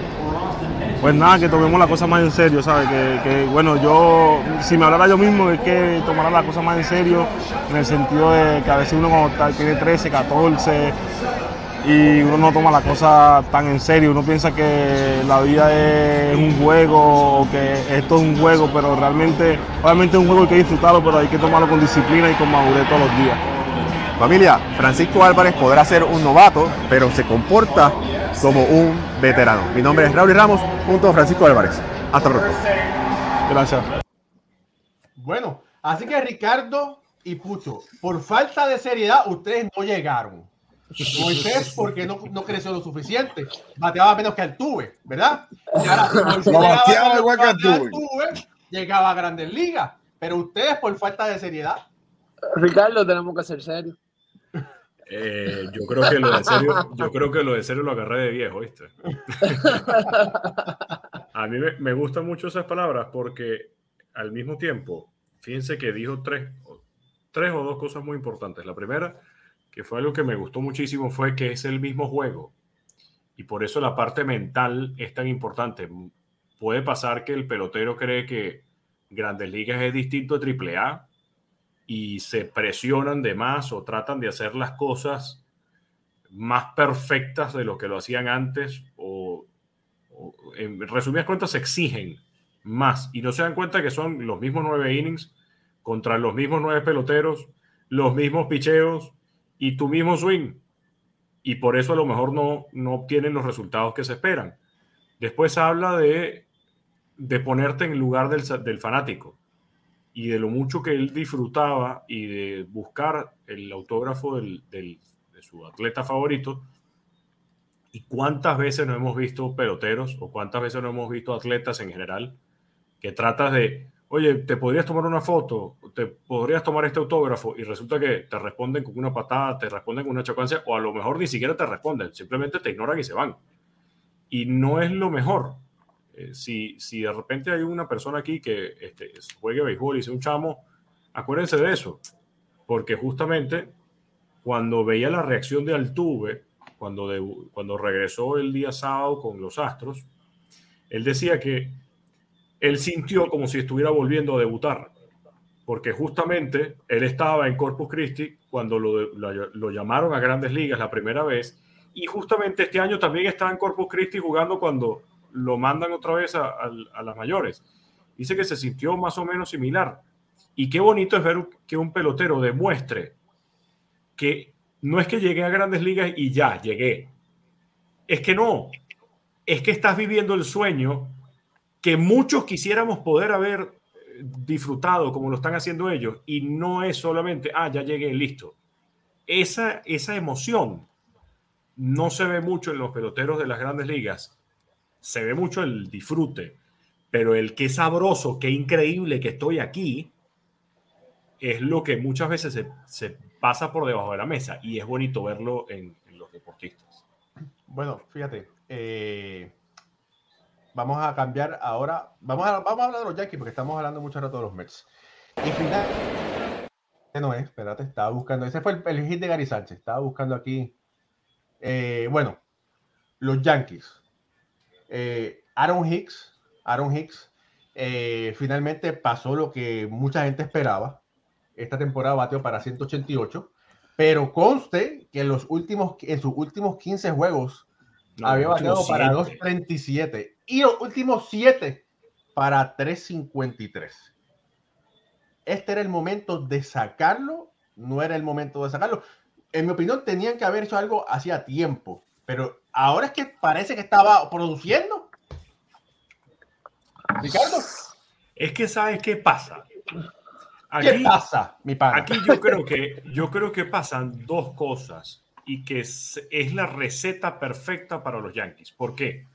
Pues nada, que tomemos la cosa más en serio, ¿sabes? Que, bueno, yo, si me hablara yo mismo, es que tomara la cosa más en serio, en el sentido de que a veces uno cuando tiene 13, 14, y uno no toma la cosa tan en serio, uno piensa que la vida es un juego, o que esto es un juego, pero realmente, obviamente es un juego hay que disfrutarlo, pero hay que tomarlo con disciplina y con madurez todos los días. Familia, Francisco Álvarez podrá ser un novato, pero se comporta como un veterano. Mi nombre es Raúl Ramos, junto a Francisco Álvarez. Hasta pronto. Gracias. Bueno, así que Ricardo y Pucho, por falta de seriedad, ustedes no llegaron. Moisés, porque no, no creció lo suficiente, bateaba menos que Altuve, ¿verdad? Y ahora, si Moisés No llegaba bateaba menos igual que que Altuve. Altuve, llegaba a Grandes Ligas. Pero ustedes, por falta de seriedad, Ricardo, tenemos que ser serios. Eh, yo creo que lo de serio, yo creo que lo de serio lo agarré de viejo, ¿viste? A mí me, me gustan mucho esas palabras porque al mismo tiempo, fíjense que dijo tres, tres o dos cosas muy importantes. La primera, que fue algo que me gustó muchísimo, fue que es el mismo juego. Y por eso la parte mental es tan importante. Puede pasar que el pelotero cree que Grandes Ligas es distinto a AAA y se presionan de más o tratan de hacer las cosas más perfectas de lo que lo hacían antes o, en resumidas cuentas se exigen más y no se dan cuenta que son los mismos nueve innings contra los mismos nueve peloteros, los mismos picheos y tu mismo swing y por eso a lo mejor no, no obtienen los resultados que se esperan. Después habla de, de ponerte en lugar del, del fanático y de lo mucho que él disfrutaba y de buscar el autógrafo del, del, de su atleta favorito. Y cuántas veces no hemos visto peloteros o cuántas veces no hemos visto atletas en general que tratas de, oye, te podrías tomar una foto, te podrías tomar este autógrafo y resulta que te responden con una patada, te responden con una chocancia o a lo mejor ni siquiera te responden, simplemente te ignoran y se van. Y no es lo mejor. Eh, si, si de repente hay una persona aquí que este, juegue béisbol y sea un chamo, acuérdense de eso, porque justamente cuando veía la reacción de Altuve, cuando, de, cuando regresó el día sábado con los Astros, él decía que él sintió como si estuviera volviendo a debutar, porque justamente él estaba en Corpus Christi cuando lo, llamaron a grandes ligas la primera vez, y justamente este año también está en Corpus Christi jugando cuando lo mandan otra vez a, a, a, las mayores. Dice que se sintió más o menos similar. Y qué bonito es ver que un pelotero demuestre que no es que llegué a grandes ligas y ya, llegué. Es que no. Es que estás viviendo el sueño que muchos quisiéramos poder haber eh, disfrutado como lo están haciendo ellos. Y no es solamente, ah, ya llegué, listo. Esa, esa emoción no se ve mucho en los peloteros de las grandes ligas se ve mucho el disfrute, pero el qué sabroso, qué increíble que estoy aquí, es lo que muchas veces se, pasa por debajo de la mesa y es bonito verlo en, en los deportistas. Bueno, fíjate, eh, vamos a cambiar ahora, vamos a, vamos a hablar de los Yankees porque estamos hablando mucho rato de los Mets. Y final, no es, espérate, estaba buscando, ese fue el, el hit de Gary Sánchez, estaba buscando aquí, eh, bueno, los Yankees. Eh, Aaron Hicks, Aaron Hicks, eh, finalmente pasó lo que mucha gente esperaba. Esta temporada bateó para 188, pero conste que en los últimos, en sus últimos 15 juegos no, había bateado para 237 y los últimos 7 para 353. Este era el momento de sacarlo, no era el momento de sacarlo. En mi opinión, tenían que haber hecho algo hacía tiempo, pero ahora es que parece que estaba produciendo. Ricardo. Es que sabes qué pasa. Aquí, ¿Qué pasa, mi padre? Aquí yo creo que yo creo que pasan dos cosas y que es, la receta perfecta para los Yankees. ¿Por qué?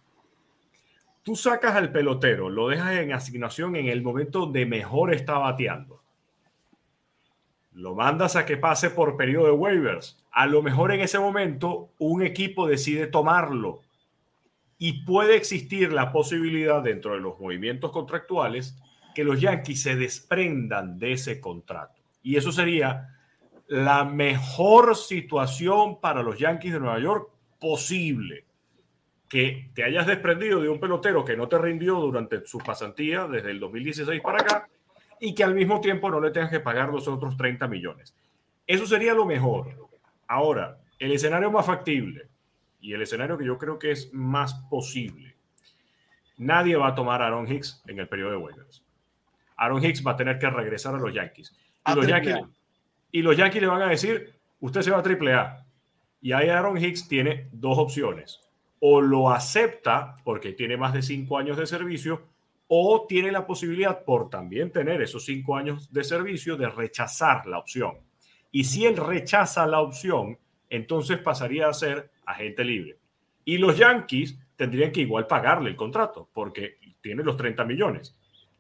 Tú sacas al pelotero, lo dejas en asignación en el momento donde mejor está bateando. Lo mandas a que pase por periodo de waivers. A lo mejor en ese momento un equipo decide tomarlo y puede existir la posibilidad dentro de los movimientos contractuales que los Yankees se desprendan de ese contrato. Y eso sería la mejor situación para los Yankees de Nueva York posible. Que te hayas desprendido de un pelotero que no te rindió durante su pasantía desde el 2016 para acá y que al mismo tiempo no le tengas que pagar los otros 30 millones. Eso sería lo mejor. Ahora, el escenario más factible y el escenario que yo creo que es más posible. Nadie va a tomar a Aaron Hicks en el periodo de waivers. Aaron Hicks va a tener que regresar a los Yankees. Y, los Yankees, y los Yankees le van a decir, usted se va a triple A. Y ahí Aaron Hicks tiene dos opciones. O lo acepta porque tiene más de cinco años de servicio, o tiene la posibilidad, por también tener esos cinco años de servicio, de rechazar la opción. Y si él rechaza la opción, entonces pasaría a ser agente libre. Y los Yankees tendrían que igual pagarle el contrato porque tiene los 30 millones.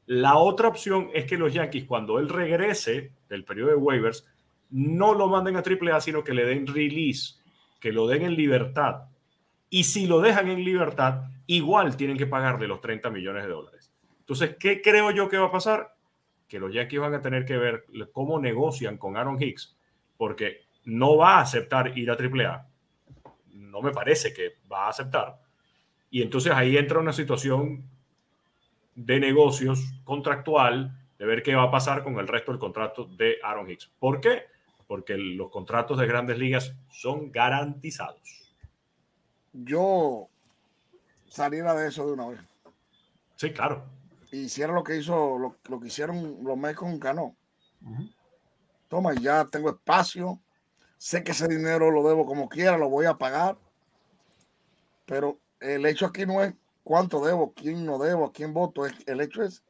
La otra opción es que los Yankees, cuando él regrese del periodo de waivers, no lo manden a AAA, sino que le den release, que lo den en libertad. Y si lo dejan en libertad, igual tienen que pagarle los 30 millones de dólares. Entonces, ¿qué creo yo que va a pasar? Que los Yankees van a tener que ver cómo negocian con Aaron Hicks, porque no va a aceptar ir a AAA. No me parece que va a aceptar. Y entonces ahí entra una situación de negocios contractual de ver qué va a pasar con el resto del contrato de Aaron Hicks. ¿Por qué? Porque los contratos de grandes ligas son garantizados. Yo saliera de eso de una vez. Sí, claro. Hiciera lo que hizo, lo, que hicieron los Mets con Cano. Toma, ya tengo espacio, sé que ese dinero lo debo como quiera, lo voy a pagar, pero el hecho aquí no es cuánto debo, quién no debo, a quién voto, el hecho es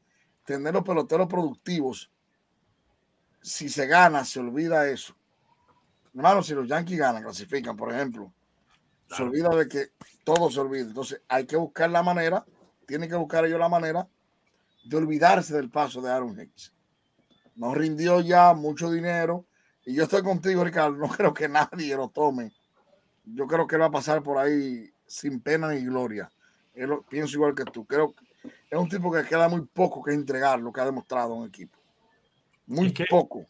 tener los peloteros productivos. Si se gana, se olvida eso. Hermano, si los Yankees ganan, clasifican, por ejemplo, se olvida de que todo se olvida. Entonces hay que buscar la manera, tiene que buscar ellos la manera de olvidarse del paso de Aaron Hicks. No rindió ya mucho dinero, y yo estoy contigo, Ricardo. No creo que nadie lo tome. Yo creo que él va a pasar por ahí sin pena ni gloria. pienso igual que tú. Creo que es un tipo que queda muy poco que entregar lo que ha demostrado un equipo. Muy poco.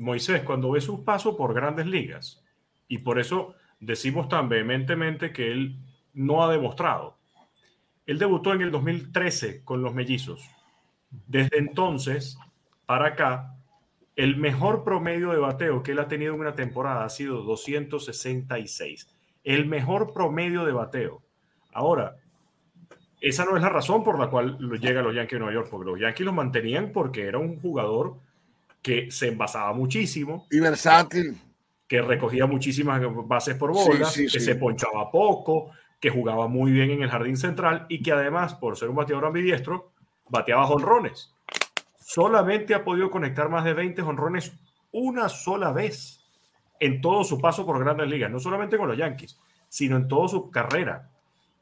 Moisés, cuando ve sus pasos por grandes ligas, y por eso decimos tan vehementemente que él no ha demostrado. Él debutó en el 2013 con los mellizos. Desde entonces para acá el mejor promedio de bateo que él ha tenido en una temporada ha sido 266. El mejor promedio de bateo. Ahora, esa no es la razón por la cual llega a los Yankees de Nueva York, porque los Yankees lo mantenían porque era un jugador que se envasaba muchísimo. Y versátil. Que recogía muchísimas bases por bola, que se ponchaba poco, que jugaba muy bien en el jardín central y que además, por ser un bateador ambidiestro, bateaba jonrones solamente ha podido conectar más de 20 honrones una sola vez en todo su paso por grandes ligas, no solamente con los Yankees, sino en toda su carrera.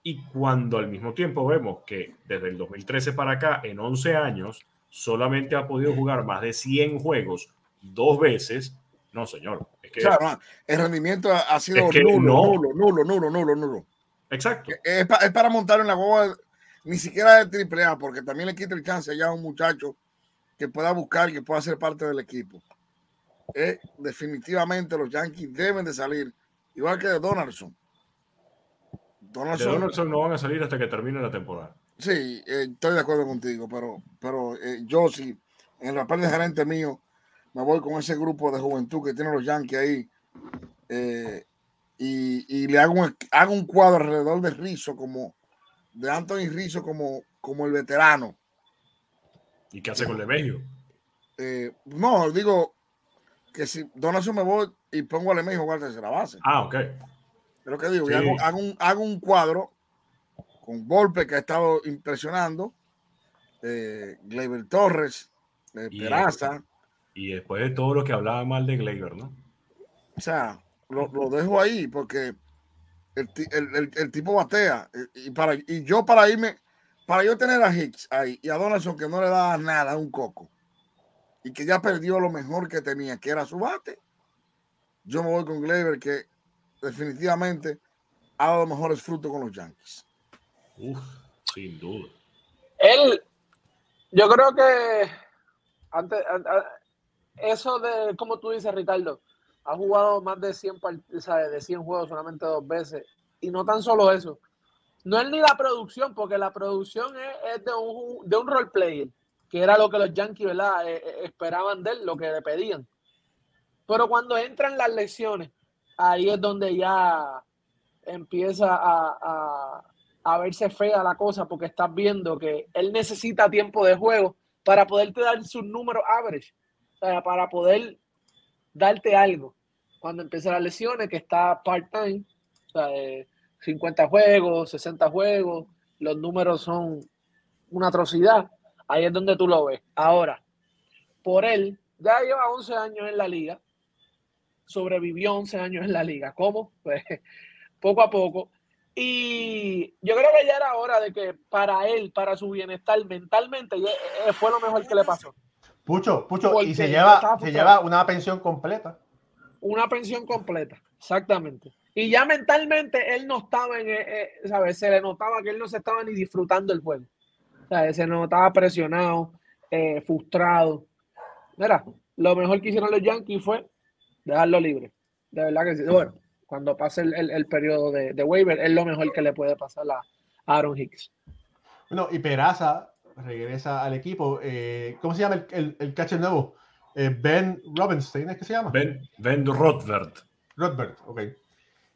Y cuando al mismo tiempo vemos que desde el 2013 para acá, en 11 años, solamente ha podido jugar más de 100 juegos dos veces, no, señor. Es que, claro, el rendimiento ha sido nulo, nulo, nulo, nulo, nulo, nulo. Exacto. Es, para montar en la boba, ni siquiera de triple A, porque también le quita el chance ya a un muchacho que pueda buscar, que pueda ser parte del equipo. Eh, definitivamente los Yankees deben de salir, igual que de Donaldson. Donaldson, de Donaldson no van a salir hasta que termine la temporada. Sí, eh, estoy de acuerdo contigo, pero, pero eh, yo sí, en la parte de gerente mío, me voy con ese grupo de juventud que tienen los Yankees ahí y, y, le hago un, hago un cuadro alrededor de Rizzo, como de Anthony Rizzo como, como el veterano ¿Y qué hace con Lemejo? Eh, no, digo que si Donaldson me voy y pongo a Lemejo jugar tercera base. Ah, ok. Es lo que digo. hago, un, hago, un, cuadro con Volpe que ha estado impresionando, eh, Gleyber Torres, eh, Peraza. Y después de todo lo que hablaba mal de Gleyber, ¿no? O sea, lo, dejo ahí porque el, tipo batea. Y, para, y yo para irme, para yo tener a Hicks ahí y a Donaldson que no le da nada, un coco, y que ya perdió lo mejor que tenía, que era su bate, yo me voy con Gleyber, que definitivamente ha dado mejores frutos con los Yankees. Uf, sin duda. Él, yo creo que antes, eso de, como tú dices, Ricardo, ha jugado más de 100, ¿sabes? de 100 juegos solamente dos veces. Y no tan solo eso. No es ni la producción, porque la producción es, de, un, de un role player, que era lo que los Yankees ¿verdad? Eh, eh, esperaban de él, lo que le pedían. Pero cuando entran las lesiones, ahí es donde ya empieza a, a, verse fea la cosa, porque estás viendo que él necesita tiempo de juego para poderte dar sus números average, o sea, para poder darte algo. Cuando empiezan las lesiones, que está part-time, o sea, 50 juegos, 60 juegos, los números son una atrocidad. Ahí es donde tú lo ves. Ahora, por él, ya lleva 11 años en la liga, sobrevivió 11 años en la liga. ¿Cómo? Pues poco a poco. Y yo creo que ya era hora de que para él, para su bienestar mentalmente, eh, fue lo mejor que le pasó. Pucho, Pucho, y se lleva, se lleva una pensión completa. Una pensión completa, exactamente. Y ya mentalmente él no estaba en, eh, eh, ¿sabes? Se le notaba que él no se estaba ni disfrutando el juego. Se notaba presionado, frustrado. Mira, lo mejor que hicieron los Yankees fue dejarlo libre. De verdad que sí. Bueno, cuando pase el, periodo de, de, waiver, es lo mejor que le puede pasar a Aaron Hicks. Bueno, y Peraza regresa al equipo. Eh, ¿Cómo se llama el, el, catcher nuevo? Eh, ben Robinstein, ¿es que se llama? Ben, ben Rothbard. Rothbard, ok.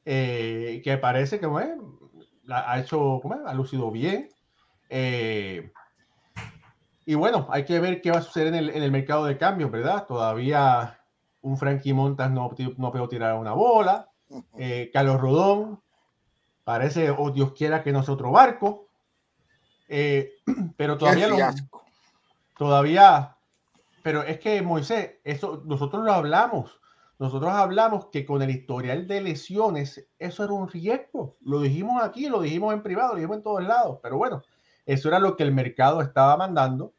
Eh, que parece que ha hecho, ¿cómo ha lucido bien. y bueno, hay que ver qué va a suceder en el, en el mercado de cambios, ¿verdad? Todavía un Frankie Montas no, no pudo tirar una bola. Eh, Carlos Rodón, parece, o oh, Dios quiera que no sea otro barco. Eh, pero todavía todavía, pero es que Moisés, eso nosotros lo hablamos. Nosotros hablamos que con el historial de lesiones, eso era un riesgo. Lo dijimos aquí, lo dijimos en privado, lo dijimos en todos lados. Pero bueno, eso era lo que el mercado estaba mandando.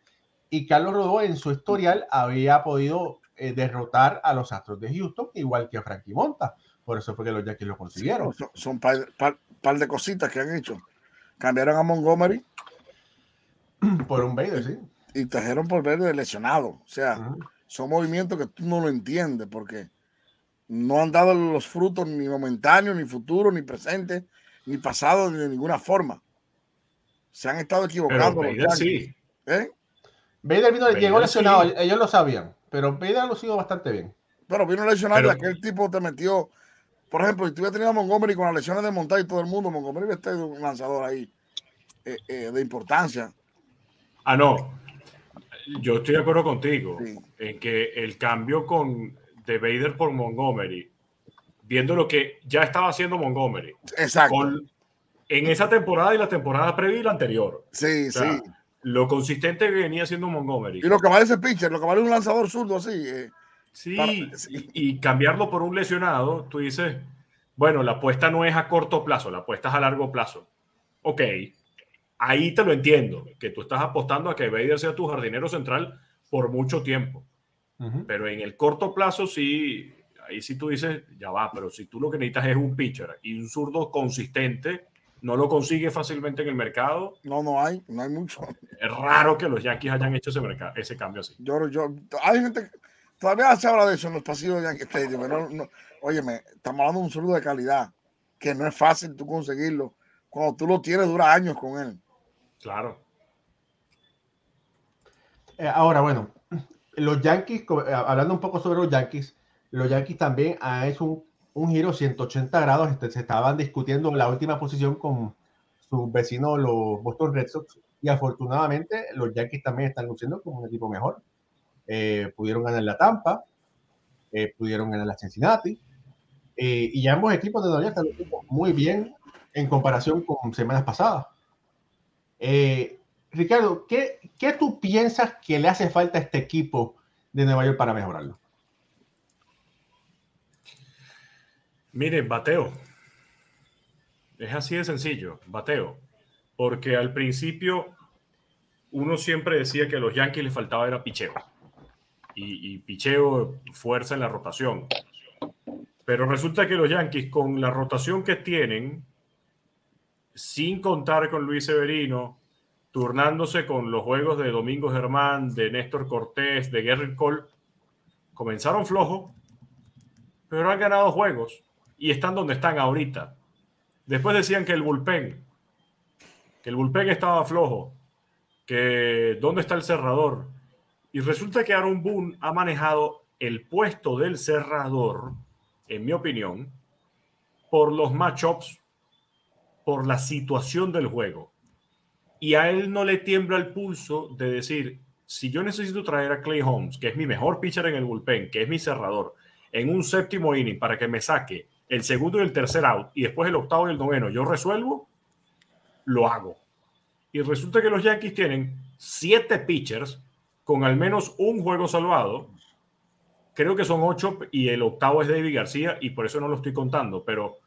Y Carlos Rodón en su historial había podido eh, derrotar a los Astros de Houston, igual que a Frankie Monta. Por eso fue que los Yankees lo consiguieron. son un par, de cositas que han hecho. Cambiaron a Montgomery. Por un Bader, sí. Y trajeron por Bader lesionado. O sea, son movimientos que tú no lo entiendes porque no han dado los frutos ni momentáneos, ni futuros, ni presentes, ni pasados, ni de ninguna forma. Se han estado equivocando. Pero Bader sí. ¿Eh? Bader vino, llegó lesionado, ellos lo sabían. Pero Bader lo sido bastante bien. Pero vino lesionado y aquel tipo te metió. Por ejemplo, si tú hubieras tenido a Montgomery con las lesiones de montar y todo el mundo, Montgomery hubiera estado un lanzador ahí eh, eh, de importancia. Ah, no. Yo estoy de acuerdo contigo en que el cambio con de Bader por Montgomery, viendo lo que ya estaba haciendo Montgomery. Exacto. en esa temporada y la temporada previa y la anterior. Sí, sí lo consistente que venía siendo Montgomery. Y lo que vale ese pitcher, lo que vale un lanzador zurdo así. Eh, sí, Y, cambiarlo por un lesionado, tú dices, bueno, la apuesta no es a corto plazo, la apuesta es a largo plazo. Ok, ahí te lo entiendo, que tú estás apostando a que Bader sea tu jardinero central por mucho tiempo. Pero en el corto plazo sí, ahí sí tú dices, ya va, pero si tú lo que necesitas es un pitcher y un zurdo consistente, no lo consigue fácilmente en el mercado. No, no hay, no hay mucho. Es raro que los Yankees hayan hecho ese, ese cambio así. Yo, yo, hay gente, todavía se habla de eso en los pasillos de Yankee Stadium. No, no, óyeme, estamos hablando de un saludo de calidad, que no es fácil tú conseguirlo. Cuando tú lo tienes, dura años con él. Claro. Eh, ahora, bueno, los Yankees, eh, hablando un poco sobre los Yankees, los Yankees también han hecho un un giro 180 grados. Este, se estaban discutiendo la última posición con sus vecinos, los Boston Red Sox, y afortunadamente los Yankees también están luciendo como un equipo mejor. Eh, pudieron ganar la Tampa, eh, pudieron ganar la Cincinnati, eh, y ambos equipos de Nueva York están muy bien en comparación con semanas pasadas. Ricardo, ¿qué, ¿qué tú piensas que le hace falta a este equipo de Nueva York para mejorarlo? Mire, bateo. Es así de sencillo, bateo. Porque al principio uno siempre decía que a los Yankees les faltaba era picheo. Y, y picheo, fuerza en la rotación. Pero resulta que los Yankees, con la rotación que tienen, sin contar con Luis Severino, turnándose con los juegos de Domingo Germán, de Néstor Cortés, de Gary Cole, comenzaron flojo, pero han ganado juegos y están donde están ahorita. Después decían que el bullpen, que el bullpen estaba flojo, que dónde está el cerrador. Y resulta que Aaron Boone ha manejado el puesto del cerrador, en mi opinión, por los matchups, por la situación del juego. Y a él no le tiembla el pulso de decir, si yo necesito traer a Clay Holmes, que es mi mejor pitcher en el bullpen, que es mi cerrador, en un séptimo inning para que me saque el segundo y el tercer out y después el octavo y el noveno, yo resuelvo, lo hago. Y resulta que los Yankees tienen siete pitchers con al menos un juego salvado. Creo que son ocho y el octavo es David García y por eso no lo estoy contando, pero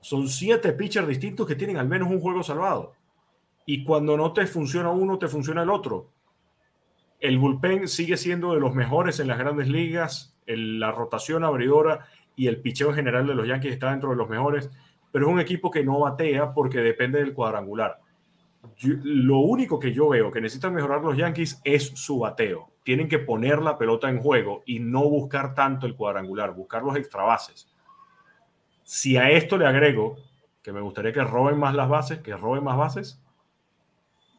son siete pitchers distintos que tienen al menos un juego salvado. Y cuando no te funciona uno, te funciona el otro. El bullpen sigue siendo de los mejores en las grandes ligas. la rotación abridora y el picheo general de los Yankees está dentro de los mejores, pero es un equipo que no batea porque depende del cuadrangular lo único que yo veo que necesitan mejorar los Yankees es su bateo. Tienen que poner la pelota en juego y no buscar tanto el cuadrangular, buscar los extra bases. Si a esto le agrego que me gustaría que roben más las bases, que roben más bases,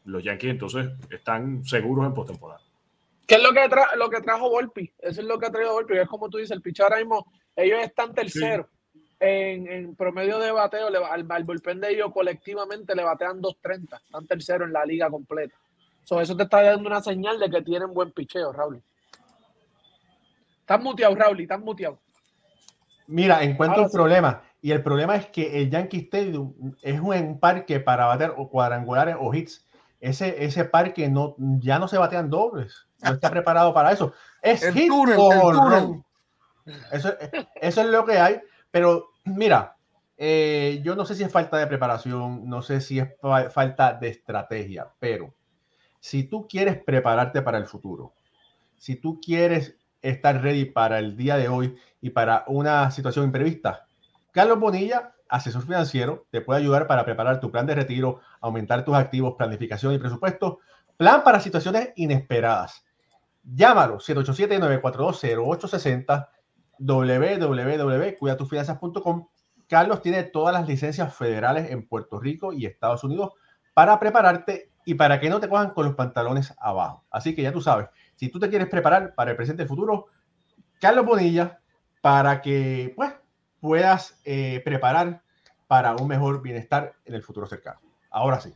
los Yankees entonces están seguros en postemporada. ¿Qué es lo que, lo que trajo Volpi? Eso es lo que ha traído Volpi. Es como tú dices, el pichar ahora mismo, ellos están terceros en, promedio de bateo, al, al, bullpen de ellos colectivamente le batean 2.30. Están tercero en la liga completa. eso te está dando una señal de que tienen buen picheo, Raúl. Están muteado, Raúl, están muteado. Mira, encuentro un problema. Y el problema es que el Yankee Stadium es un parque para batear o cuadrangulares o hits. Ese, ese parque no, ya no se batean dobles. No está preparado para eso. Es hit o Eso, es lo que hay. Pero mira, eh, yo no sé si es falta de preparación, no sé si es falta de estrategia, pero si tú quieres prepararte para el futuro, si tú quieres estar ready para el día de hoy y para una situación imprevista, Carlos Bonilla, asesor financiero, te puede ayudar para preparar tu plan de retiro, aumentar tus activos, planificación y presupuesto, plan para situaciones inesperadas. Llámalo 787-942-0860 www.cuidatufinanzas.com. Carlos tiene todas las licencias federales en Puerto Rico y Estados Unidos para prepararte y para que no te cojan con los pantalones abajo. Así que ya tú sabes, si tú te quieres preparar para el presente y el futuro, Carlos Bonilla, para que pues, puedas eh, preparar para un mejor bienestar en el futuro cercano. Ahora sí.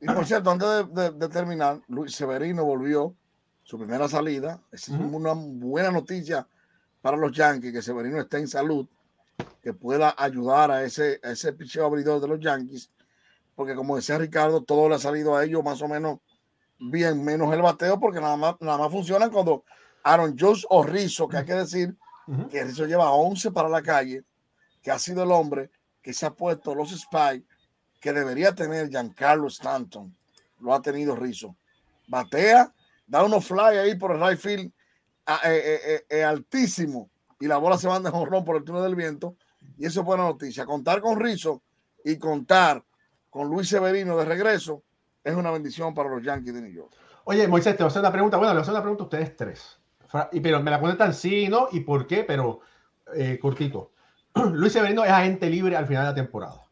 Y por cierto, antes de, terminar, Luis Severino volvió su primera salida. Es una buena noticia para los Yankees, que Severino esté en salud, que pueda ayudar a ese, a ese picheo abridor de los Yankees, porque como decía Ricardo, todo le ha salido a ellos más o menos bien, menos el bateo, porque nada más, nada más funcionan cuando Aaron Jones o Rizzo, que hay que decir que Rizzo lleva 11 para la calle, que ha sido el hombre que se ha puesto los spikes que debería tener Giancarlo Stanton. Lo ha tenido Rizzo. Batea, da unos fly ahí por el right field eh, eh, eh, altísimo y la bola se manda en jorrón por el túnel del viento. Y eso es buena noticia. Contar con Rizzo y contar con Luis Severino de regreso es una bendición para los Yankees de New York. Oye, Moisés, te voy a hacer una pregunta. Bueno, le voy a hacer una pregunta a ustedes tres. Y, pero me la cuentan sí, no, y por qué, pero cortito. Luis Severino es agente libre al final de la temporada.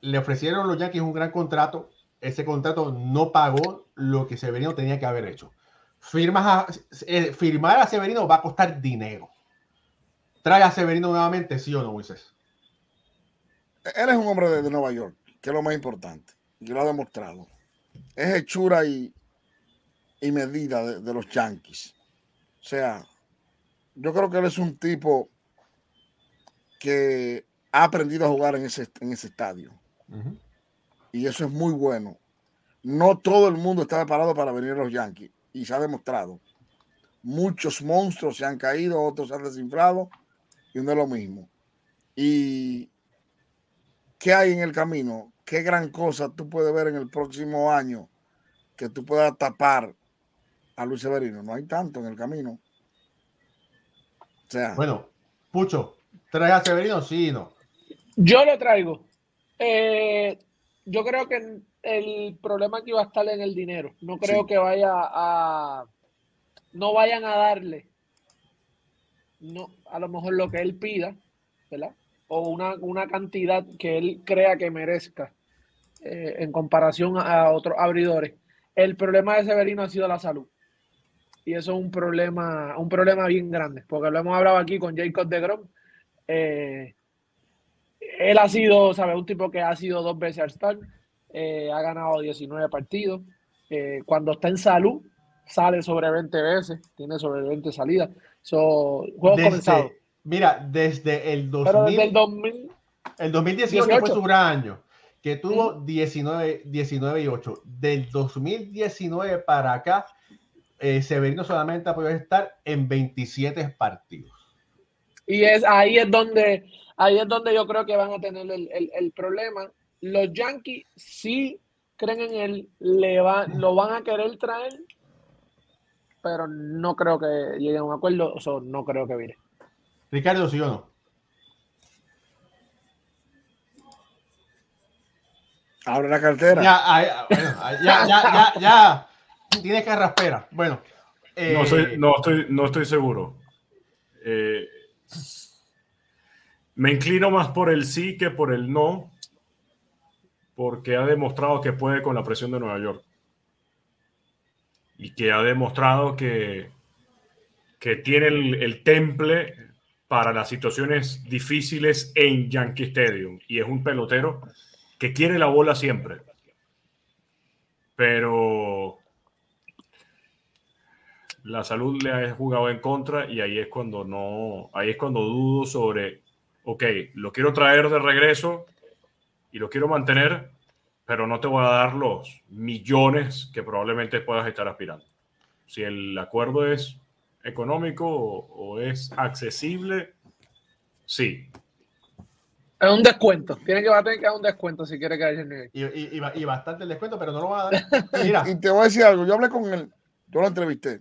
Le ofrecieron los Yankees un gran contrato. Ese contrato no pagó lo que Severino tenía que haber hecho firmas a, eh, firmar a Severino va a costar dinero. ¿Trae a Severino nuevamente, sí o no, Moisés? Él es un hombre de, Nueva York, que es lo más importante. Y lo ha demostrado. Es hechura y, y medida de, los Yankees. O sea, yo creo que él es un tipo que ha aprendido a jugar en ese, en ese estadio. Y eso es muy bueno. No todo el mundo está preparado para venir a los Yankees y se ha demostrado. Muchos monstruos se han caído, otros se han desinflado y no es lo mismo. ¿Y qué hay en el camino? ¿Qué gran cosa tú puedes ver en el próximo año que tú puedas tapar a Luis Severino? No hay tanto en el camino. O sea, bueno, Pucho, ¿traes a Severino? Sí no. Yo lo traigo. Eh, yo creo que el problema aquí va a estar en el dinero. No creo que vaya a, no vayan a darle no, a lo mejor lo que él pida, ¿verdad? O una, una cantidad que él crea que merezca eh, en comparación a, otros abridores. El problema de Severino ha sido la salud. Y eso es un problema, un problema bien grande, porque lo hemos hablado aquí con Jacob de Grom. Eh, él ha sido, ¿sabes? Un tipo que ha sido dos veces al Star, eh, ha ganado 19 partidos. cuando está en salud, sale sobre 20 veces, tiene sobre 20 salidas. So, juego comenzado. Mira, desde el 2000, el 2018 fue su gran año, que tuvo 19, 19 y 8. Del 2019 para acá, eh, Severino solamente ha podido estar en 27 partidos. Y es ahí es donde ahí es donde yo creo que van a tener el, el, problema. Los Yankees sí creen en él, le van, lo van a querer traer, pero no creo que llegue a un acuerdo, o no creo que vire. Ricardo, ¿sí o no? Abre la cartera. Ya, ya, ya, ya, Tienes carraspera. Bueno. no, eh, no, estoy, no estoy seguro. Eh, me inclino más por el sí que por el no, porque ha demostrado que puede con la presión de Nueva York y que ha demostrado que, que tiene el, temple para las situaciones difíciles en Yankee Stadium. Y es un pelotero que quiere la bola siempre. Pero la salud le ha jugado en contra y ahí es cuando no, ahí es cuando dudo sobre, ok, lo quiero traer de regreso y lo quiero mantener, pero no te voy a dar los millones que probablemente puedas estar aspirando. Si el acuerdo es económico o, es accesible, sí. Es un descuento. Tiene que, tener que dar un descuento si quiere que haya el Y, y, y, bastante el descuento, pero no lo va a dar. y te voy a decir algo. Yo hablé con él, yo lo entrevisté.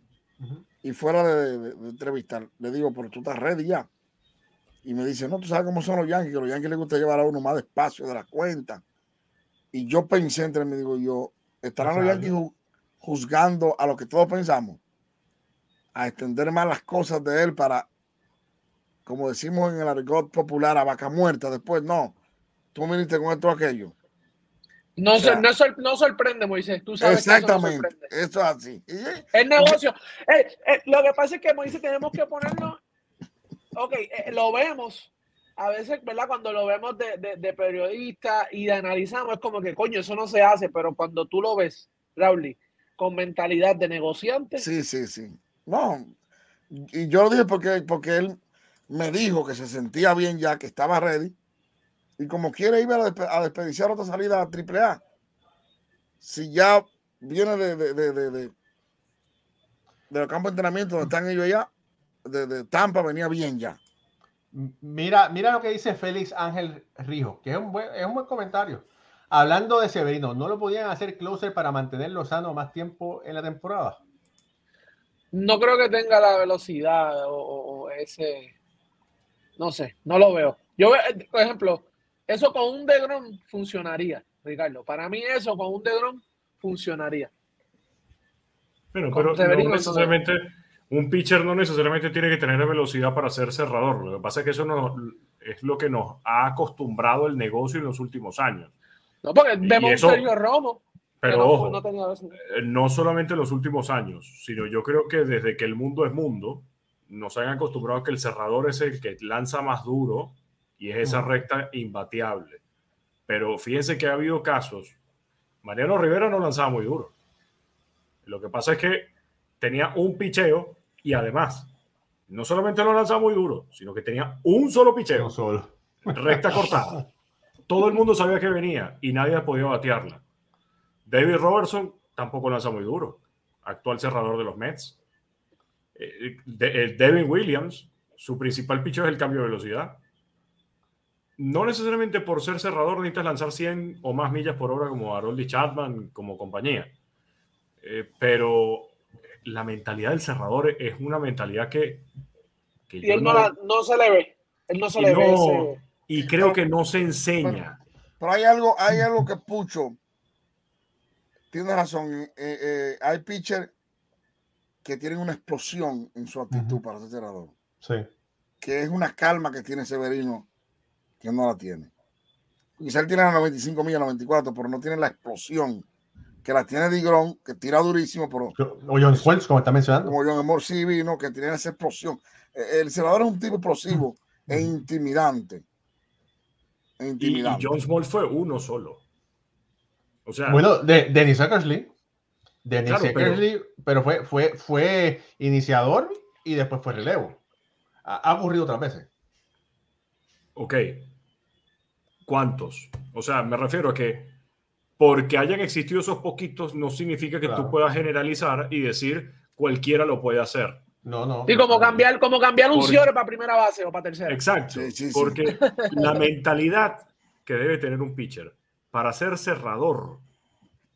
Y fuera de, entrevistar, le digo, pero tú estás ready ya. Y me dice, no, tú sabes cómo son los Yankees, que los Yankees les gusta llevar a uno más despacio de la cuenta. Y yo pensé entre mí, digo yo, estarán los Yankees juzgando a lo que todos pensamos, a extender más las cosas de él para, como decimos en el argot popular, a vaca muerta. Después, no, tú viniste con esto o aquello. No, no, sorprende, Moisés. Tú sabes exactamente. eso, es así. El negocio. Eh, eh, lo que pasa es que, Moisés, tenemos que ponerlo. Ok, eh, lo vemos, a veces, ¿verdad? Cuando lo vemos de, de, periodista y de analizamos, es como que, coño, eso no se hace, pero cuando tú lo ves, Raúl, con mentalidad de negociante. Sí, sí, sí. No, y yo lo dije porque, porque él me dijo que se sentía bien ya, que estaba ready, y como quiere ir a, desperdiciar otra salida a AAA, si ya viene de, de, de, de, de los campos de entrenamiento donde están ellos allá, de Tampa venía bien ya. Mira, mira lo que dice Félix Ángel Rijo, que es un buen, es un buen comentario. Hablando de Severino, ¿no lo podían hacer closer para mantenerlo sano más tiempo en la temporada? No creo que tenga la velocidad o, ese. No sé, no lo veo. Yo, por ejemplo, eso con un Degrom funcionaría, Ricardo. Para mí, eso con un Degrom funcionaría. Pero, pero no necesariamente un pitcher no necesariamente tiene que tener velocidad para ser cerrador. Lo que pasa es que eso no, es lo que nos ha acostumbrado el negocio en los últimos años. No, porque vemos un Sergio Romo. Pero no, ojo, eh, no, solamente en los últimos años, sino yo creo que desde que el mundo es mundo, nos han acostumbrado a que el cerrador es el que lanza más duro y es esa recta imbateable. Pero fíjense que ha habido casos. Mariano Rivera no lanzaba muy duro. Lo que pasa es que tenía un picheo y además, no solamente lo lanzaba muy duro, sino que tenía un solo picheo. solo. Recta cortada. Todo el mundo sabía que venía y nadie podía batearla. David Robertson tampoco lanza muy duro. Actual cerrador de los Mets. Eh, Devin Williams, su principal picheo es el cambio de velocidad. No necesariamente por ser cerrador necesitas lanzar 100 o más millas por hora como Harold Chapman, como compañía. Eh, pero la mentalidad del cerrador es una mentalidad que... y él no, se le ve. Él no se le ve. Y creo que no se enseña. Pero, hay algo, hay algo que Pucho tiene razón. Eh, eh, hay pitcher que tienen una explosión en su actitud para ser cerrador. Sí. Que es una calma que tiene Severino que no la tiene. Quizá él tiene la 95 millas, 94, pero no tiene la explosión que la tiene Digrón, que tira durísimo, pero O John Swells, como está mencionando. como John Amor sí vino, que tiene esa explosión. Eh, El cerrador es un tipo explosivo e intimidante. E Y, y intimidante. John Small fue uno solo. O sea, Bueno, de, Dennis Eckersley. Dennis Claro, pero- Eckersley, pero, fue, fue, fue iniciador y después fue relevo. Ha, ha ocurrido otras veces. ok. ¿Cuántos? O sea, me refiero a que porque hayan existido esos poquitos no significa que Claro. tú puedas generalizar y decir cualquiera lo puede hacer. No, no. Y como cambiar, como cambiar un Ciore para primera base o para tercera. Exacto. Sí, sí, sí. Porque la mentalidad que debe tener un pitcher para ser cerrador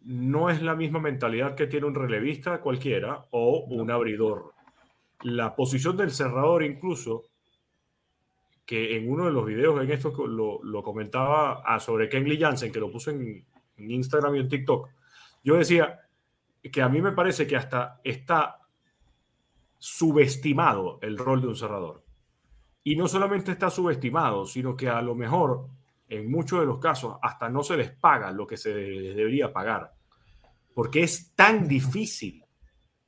no es la misma mentalidad que tiene un relevista cualquiera o un abridor. La posición del cerrador incluso, que en uno de los videos en esto lo, lo comentaba ah, sobre Kenley Jansen, que lo puse en, Instagram y en TikTok, yo decía que a mí me parece que hasta está subestimado el rol de un cerrador. Y no solamente está subestimado, sino que a lo mejor, en muchos de los casos, hasta no se les paga lo que se les debería pagar. Porque es tan difícil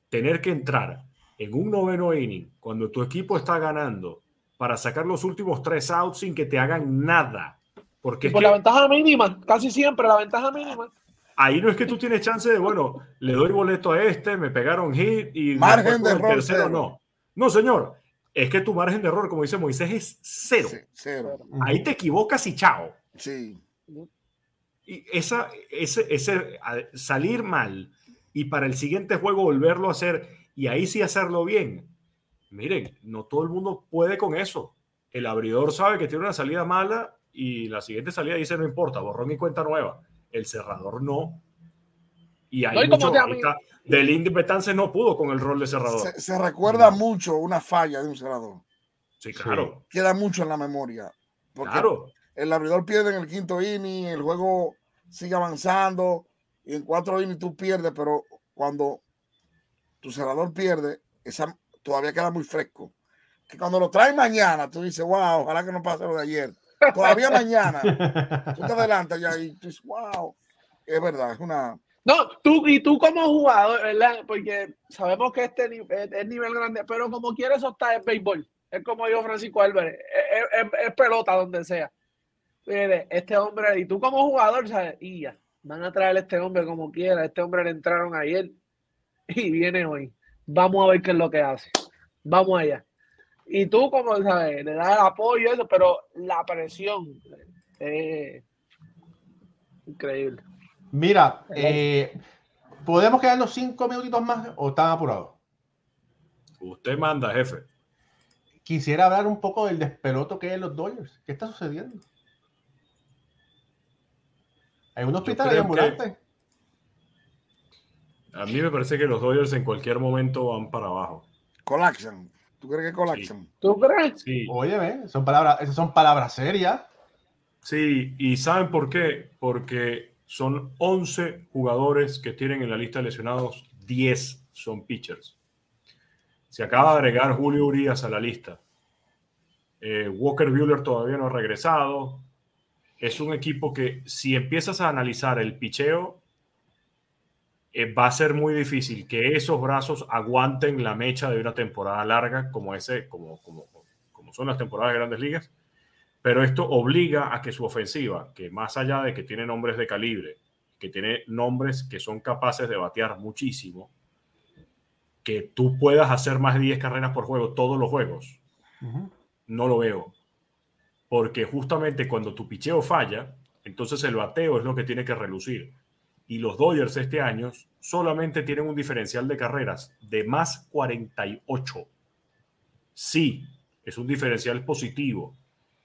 tener que entrar en un noveno inning cuando tu equipo está ganando para sacar los últimos tres outs sin que te hagan nada. Porque Y es por que la ventaja mínima, casi siempre la ventaja mínima. ahí no es que tú tienes chance de, bueno, le doy boleto a este, me pegaron hit y Margen de error tercero cero. no. No, es es que tu margen de error, como dice Moisés, es cero. Sí, cero. Ahí te equivocas y chao. Sí. Y esa, ese, ese salir mal y para el siguiente juego volverlo a hacer y ahí sí hacerlo bien. Miren, no todo el mundo puede con eso. El abridor sabe que tiene una salida mala y la siguiente salida dice no importa, borrón y cuenta nueva. El cerrador no. Y hay No, mucho. Del Betances no pudo con el rol de cerrador. Se, se recuerda mucho una falla de un cerrador. Sí, claro. Queda mucho en la memoria. Porque Claro. el abridor pierde en el quinto inning, el juego sigue avanzando y en cuatro innings tú pierdes, pero cuando tu cerrador pierde, esa todavía queda muy fresco. Que cuando lo traes mañana, tú dices, wow, ojalá que no pase lo de ayer. Todavía mañana, tú te adelantas ya y tú dices, wow, es verdad, es una... No, tú y tú como jugador, ¿verdad? Porque sabemos que este ni- es, nivel grande, pero como quiere eso está es béisbol. Es como dijo Francisco Álvarez, es, es- es pelota donde sea. Este hombre, y tú como jugador, ¿sabes? Y ya, van a traer a este hombre como quiera. Este hombre le entraron ayer y viene hoy. Vamos a ver qué es lo que hace. Vamos allá. Y tú, como sabes, le das el apoyo, y eso, pero la presión es increíble. Mira, eh, ¿podemos quedarnos cinco minutitos más o están apurados? Usted manda, jefe. Quisiera hablar un poco del despeloto que hay en los Dodgers. ¿Qué está sucediendo? Hay un hospital que- ambulante. A mí me parece que los Dodgers en cualquier momento van para abajo. Colapsan. ¿Tú crees que colapsan? ¿Tú crees? Sí. Óyeme, son palabras, esas son palabras serias. Sí, y ¿saben por qué? Porque son 11 jugadores que tienen en la lista de lesionados, 10 son pitchers. Se acaba de agregar Julio Urias a la lista. Eh, Walker Buehler todavía no ha regresado. Es un equipo que si empiezas a analizar el picheo, eh, va a ser muy difícil que esos brazos aguanten la mecha de una temporada larga como, ese, como, como, como son las temporadas de grandes ligas pero esto obliga a que su ofensiva, que más allá de que tiene nombres de calibre, que tiene nombres que son capaces de batear muchísimo, que tú puedas hacer más de 10 carreras por juego todos los juegos, no lo veo. Porque justamente cuando tu picheo falla, entonces el bateo es lo que tiene que relucir. Y los Dodgers este año solamente tienen un diferencial de carreras de más 48. Sí, es un diferencial positivo,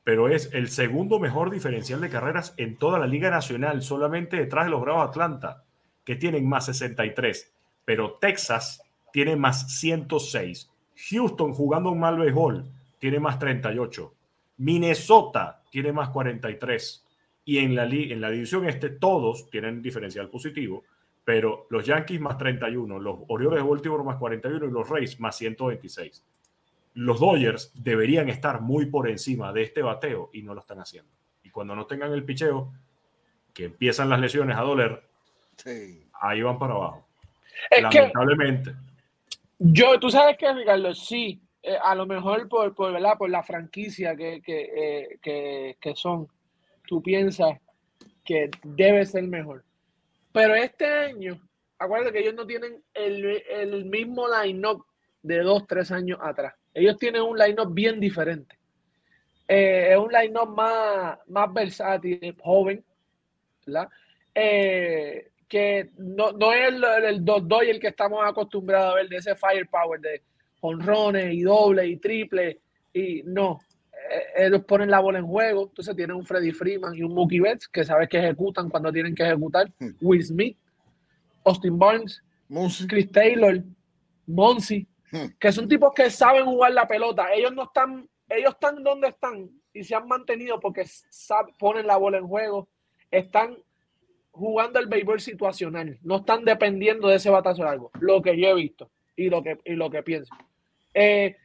pero es el segundo mejor diferencial de carreras en toda la Liga Nacional, solamente detrás de los Bravos Atlanta, que tienen más 63. Pero Texas tiene más 106. Houston, jugando un mal béisbol, tiene más 38. Minnesota tiene más 43. Y en la, li- en la división este, todos tienen diferencial positivo, pero los Yankees más 31, los Orioles de Baltimore más 41 y los Rays más 126. Los Dodgers deberían estar muy por encima de este bateo y no lo están haciendo. Y cuando no tengan el picheo, que empiezan las lesiones a doler, ahí van para abajo. Lamentablemente. yo, tú sabes que, Ricardo, sí, eh, a lo mejor por, por, ¿verdad? por la franquicia que, que, eh, que son, tú piensas que debe ser mejor. Pero este año, acuérdate que ellos no tienen el, mismo line-up de dos, tres años atrás. Ellos tienen un line-up bien diferente. Eh, es un line-up más, más versátil, joven, ¿verdad? Eh, que no, es el, el 2-2 el que estamos acostumbrados a ver de ese firepower de honrones y doble y triple. Y no, ellos ponen la bola en juego. Entonces tienen un Freddy Freeman y un Mookie Betts que sabes que ejecutan cuando tienen que ejecutar. Hmm. Will Smith, Austin Barnes, Chris Taylor, Monsi, hmm. que son tipos que saben jugar la pelota. Ellos no están, ellos están donde están y se han mantenido porque ponen la bola en juego. Están jugando el béisbol situacional. No están dependiendo de ese batazo largo. Lo que yo he visto y lo que, y lo que pienso. Eh,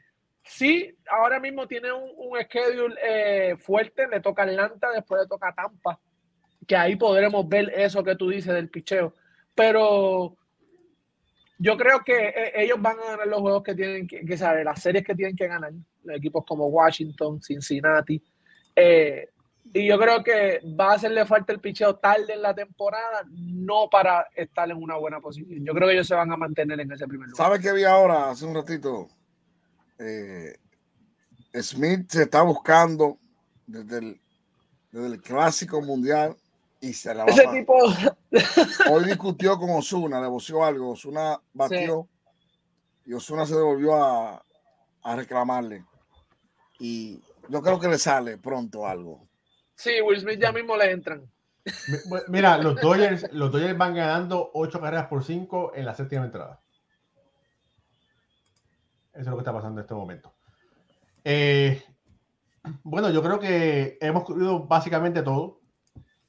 Sí, ahora mismo tiene un, un schedule eh, fuerte, le toca Atlanta, después le toca Tampa, que ahí podremos ver eso que tú dices del picheo. Pero yo creo que eh, ellos van a ganar los juegos que tienen que, saber, las series que tienen que ganar, equipos como Washington, Cincinnati. Eh, y yo creo que va a hacerle falta el picheo tarde en la temporada, no para estar en una buena posición. Yo creo que ellos se van a mantener en ese primer lugar. ¿Sabes qué vi ahora hace un ratito? Eh, Smith se está buscando desde el, desde el clásico mundial y se la va Ese tipo... Hoy discutió con Osuna, le boció algo. Osuna batió y Osuna se devolvió a, a, reclamarle. Y yo creo que le sale pronto algo. Sí, Will Smith ya mismo le entran. Mira, los Dodgers, los Dodgers van ganando 8 carreras por 5 en la séptima entrada. Eso es lo que está pasando en este momento. Eh, bueno, yo creo que hemos cubierto básicamente todo.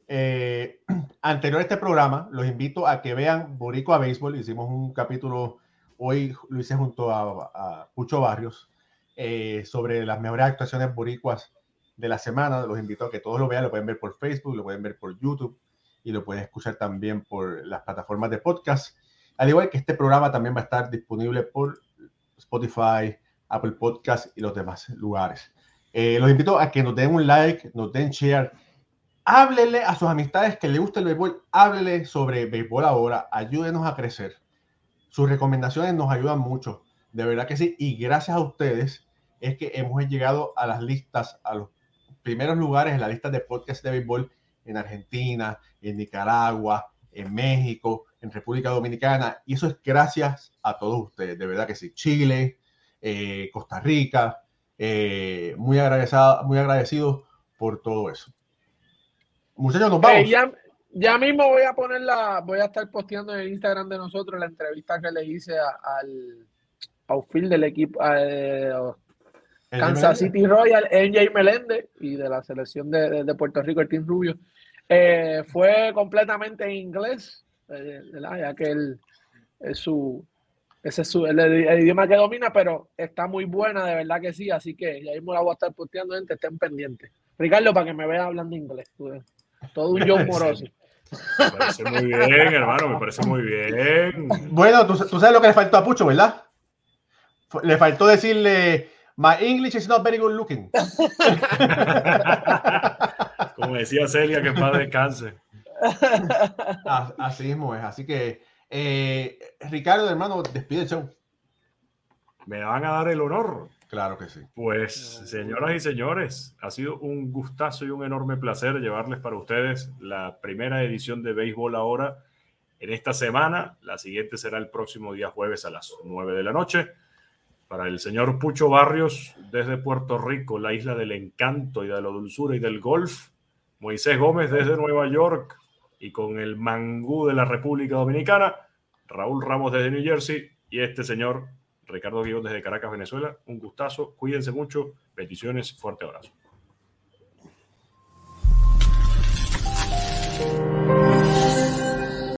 Eh, anterior a este programa, los invito a que vean Boricua Béisbol. Hicimos un capítulo, hoy lo hice junto a, Pucho Barrios, eh, sobre las mejores actuaciones boricuas de la semana. Los invito a que todos lo vean, lo pueden ver por Facebook, lo pueden ver por YouTube y lo pueden escuchar también por las plataformas de podcast. Al igual que este programa también va a estar disponible por Spotify, Apple Podcast y los demás lugares. Eh, los invito a que nos den un like, nos den share. Háblele a sus amistades que les gusta el béisbol, háblele sobre béisbol ahora, ayúdenos a crecer. Sus recomendaciones nos ayudan mucho, de verdad que sí, y gracias a ustedes es que hemos llegado a las listas, a los primeros lugares en la lista de podcast de béisbol en Argentina, en Nicaragua, en México, en República Dominicana, y eso es gracias a todos ustedes, de verdad que sí. Chile, eh, Costa Rica, eh, muy, agradecido, muy agradecido por todo eso. Muchachos, nos vamos. ya, ya, mismo voy a poner la, voy a estar posteando en el Instagram de nosotros la entrevista que le hice al outfield del equipo Kansas City Royal, NJ Melende y de la selección de, de, Puerto Rico, el Team Rubio. Eh, fue completamente en inglés, ya que él es su, ese es su, el, idioma que domina, pero está muy buena, de verdad que sí. Así que ya mismo la voy a estar posteando, gente, estén pendientes. Ricardo, para que me vean hablando inglés. Todo un John Morosi. Me parece muy bien, hermano, me parece muy bien. Bueno, tú, tú, sabes lo que le faltó a Pucho, ¿verdad? Le faltó decirle, My English is not very good looking. Como decía Celia, que para descanse. Así mismo es, así que eh, Ricardo, hermano, despide el show. Me van a dar el honor. Claro que sí. Pues, señoras y señores, ha sido un gustazo y un enorme placer llevarles para ustedes la primera edición de Béisbol Ahora en esta semana. La siguiente será el próximo día jueves a las 9 de la noche. Para el señor Pucho Barrios, desde Puerto Rico, la isla del encanto y de la dulzura y del golf. Moisés Gómez desde Nueva York y con el mangú de la República Dominicana. Raúl Ramos desde New Jersey y este señor Ricardo Guión desde Caracas, Venezuela. Un gustazo, cuídense mucho, bendiciones, fuerte abrazo.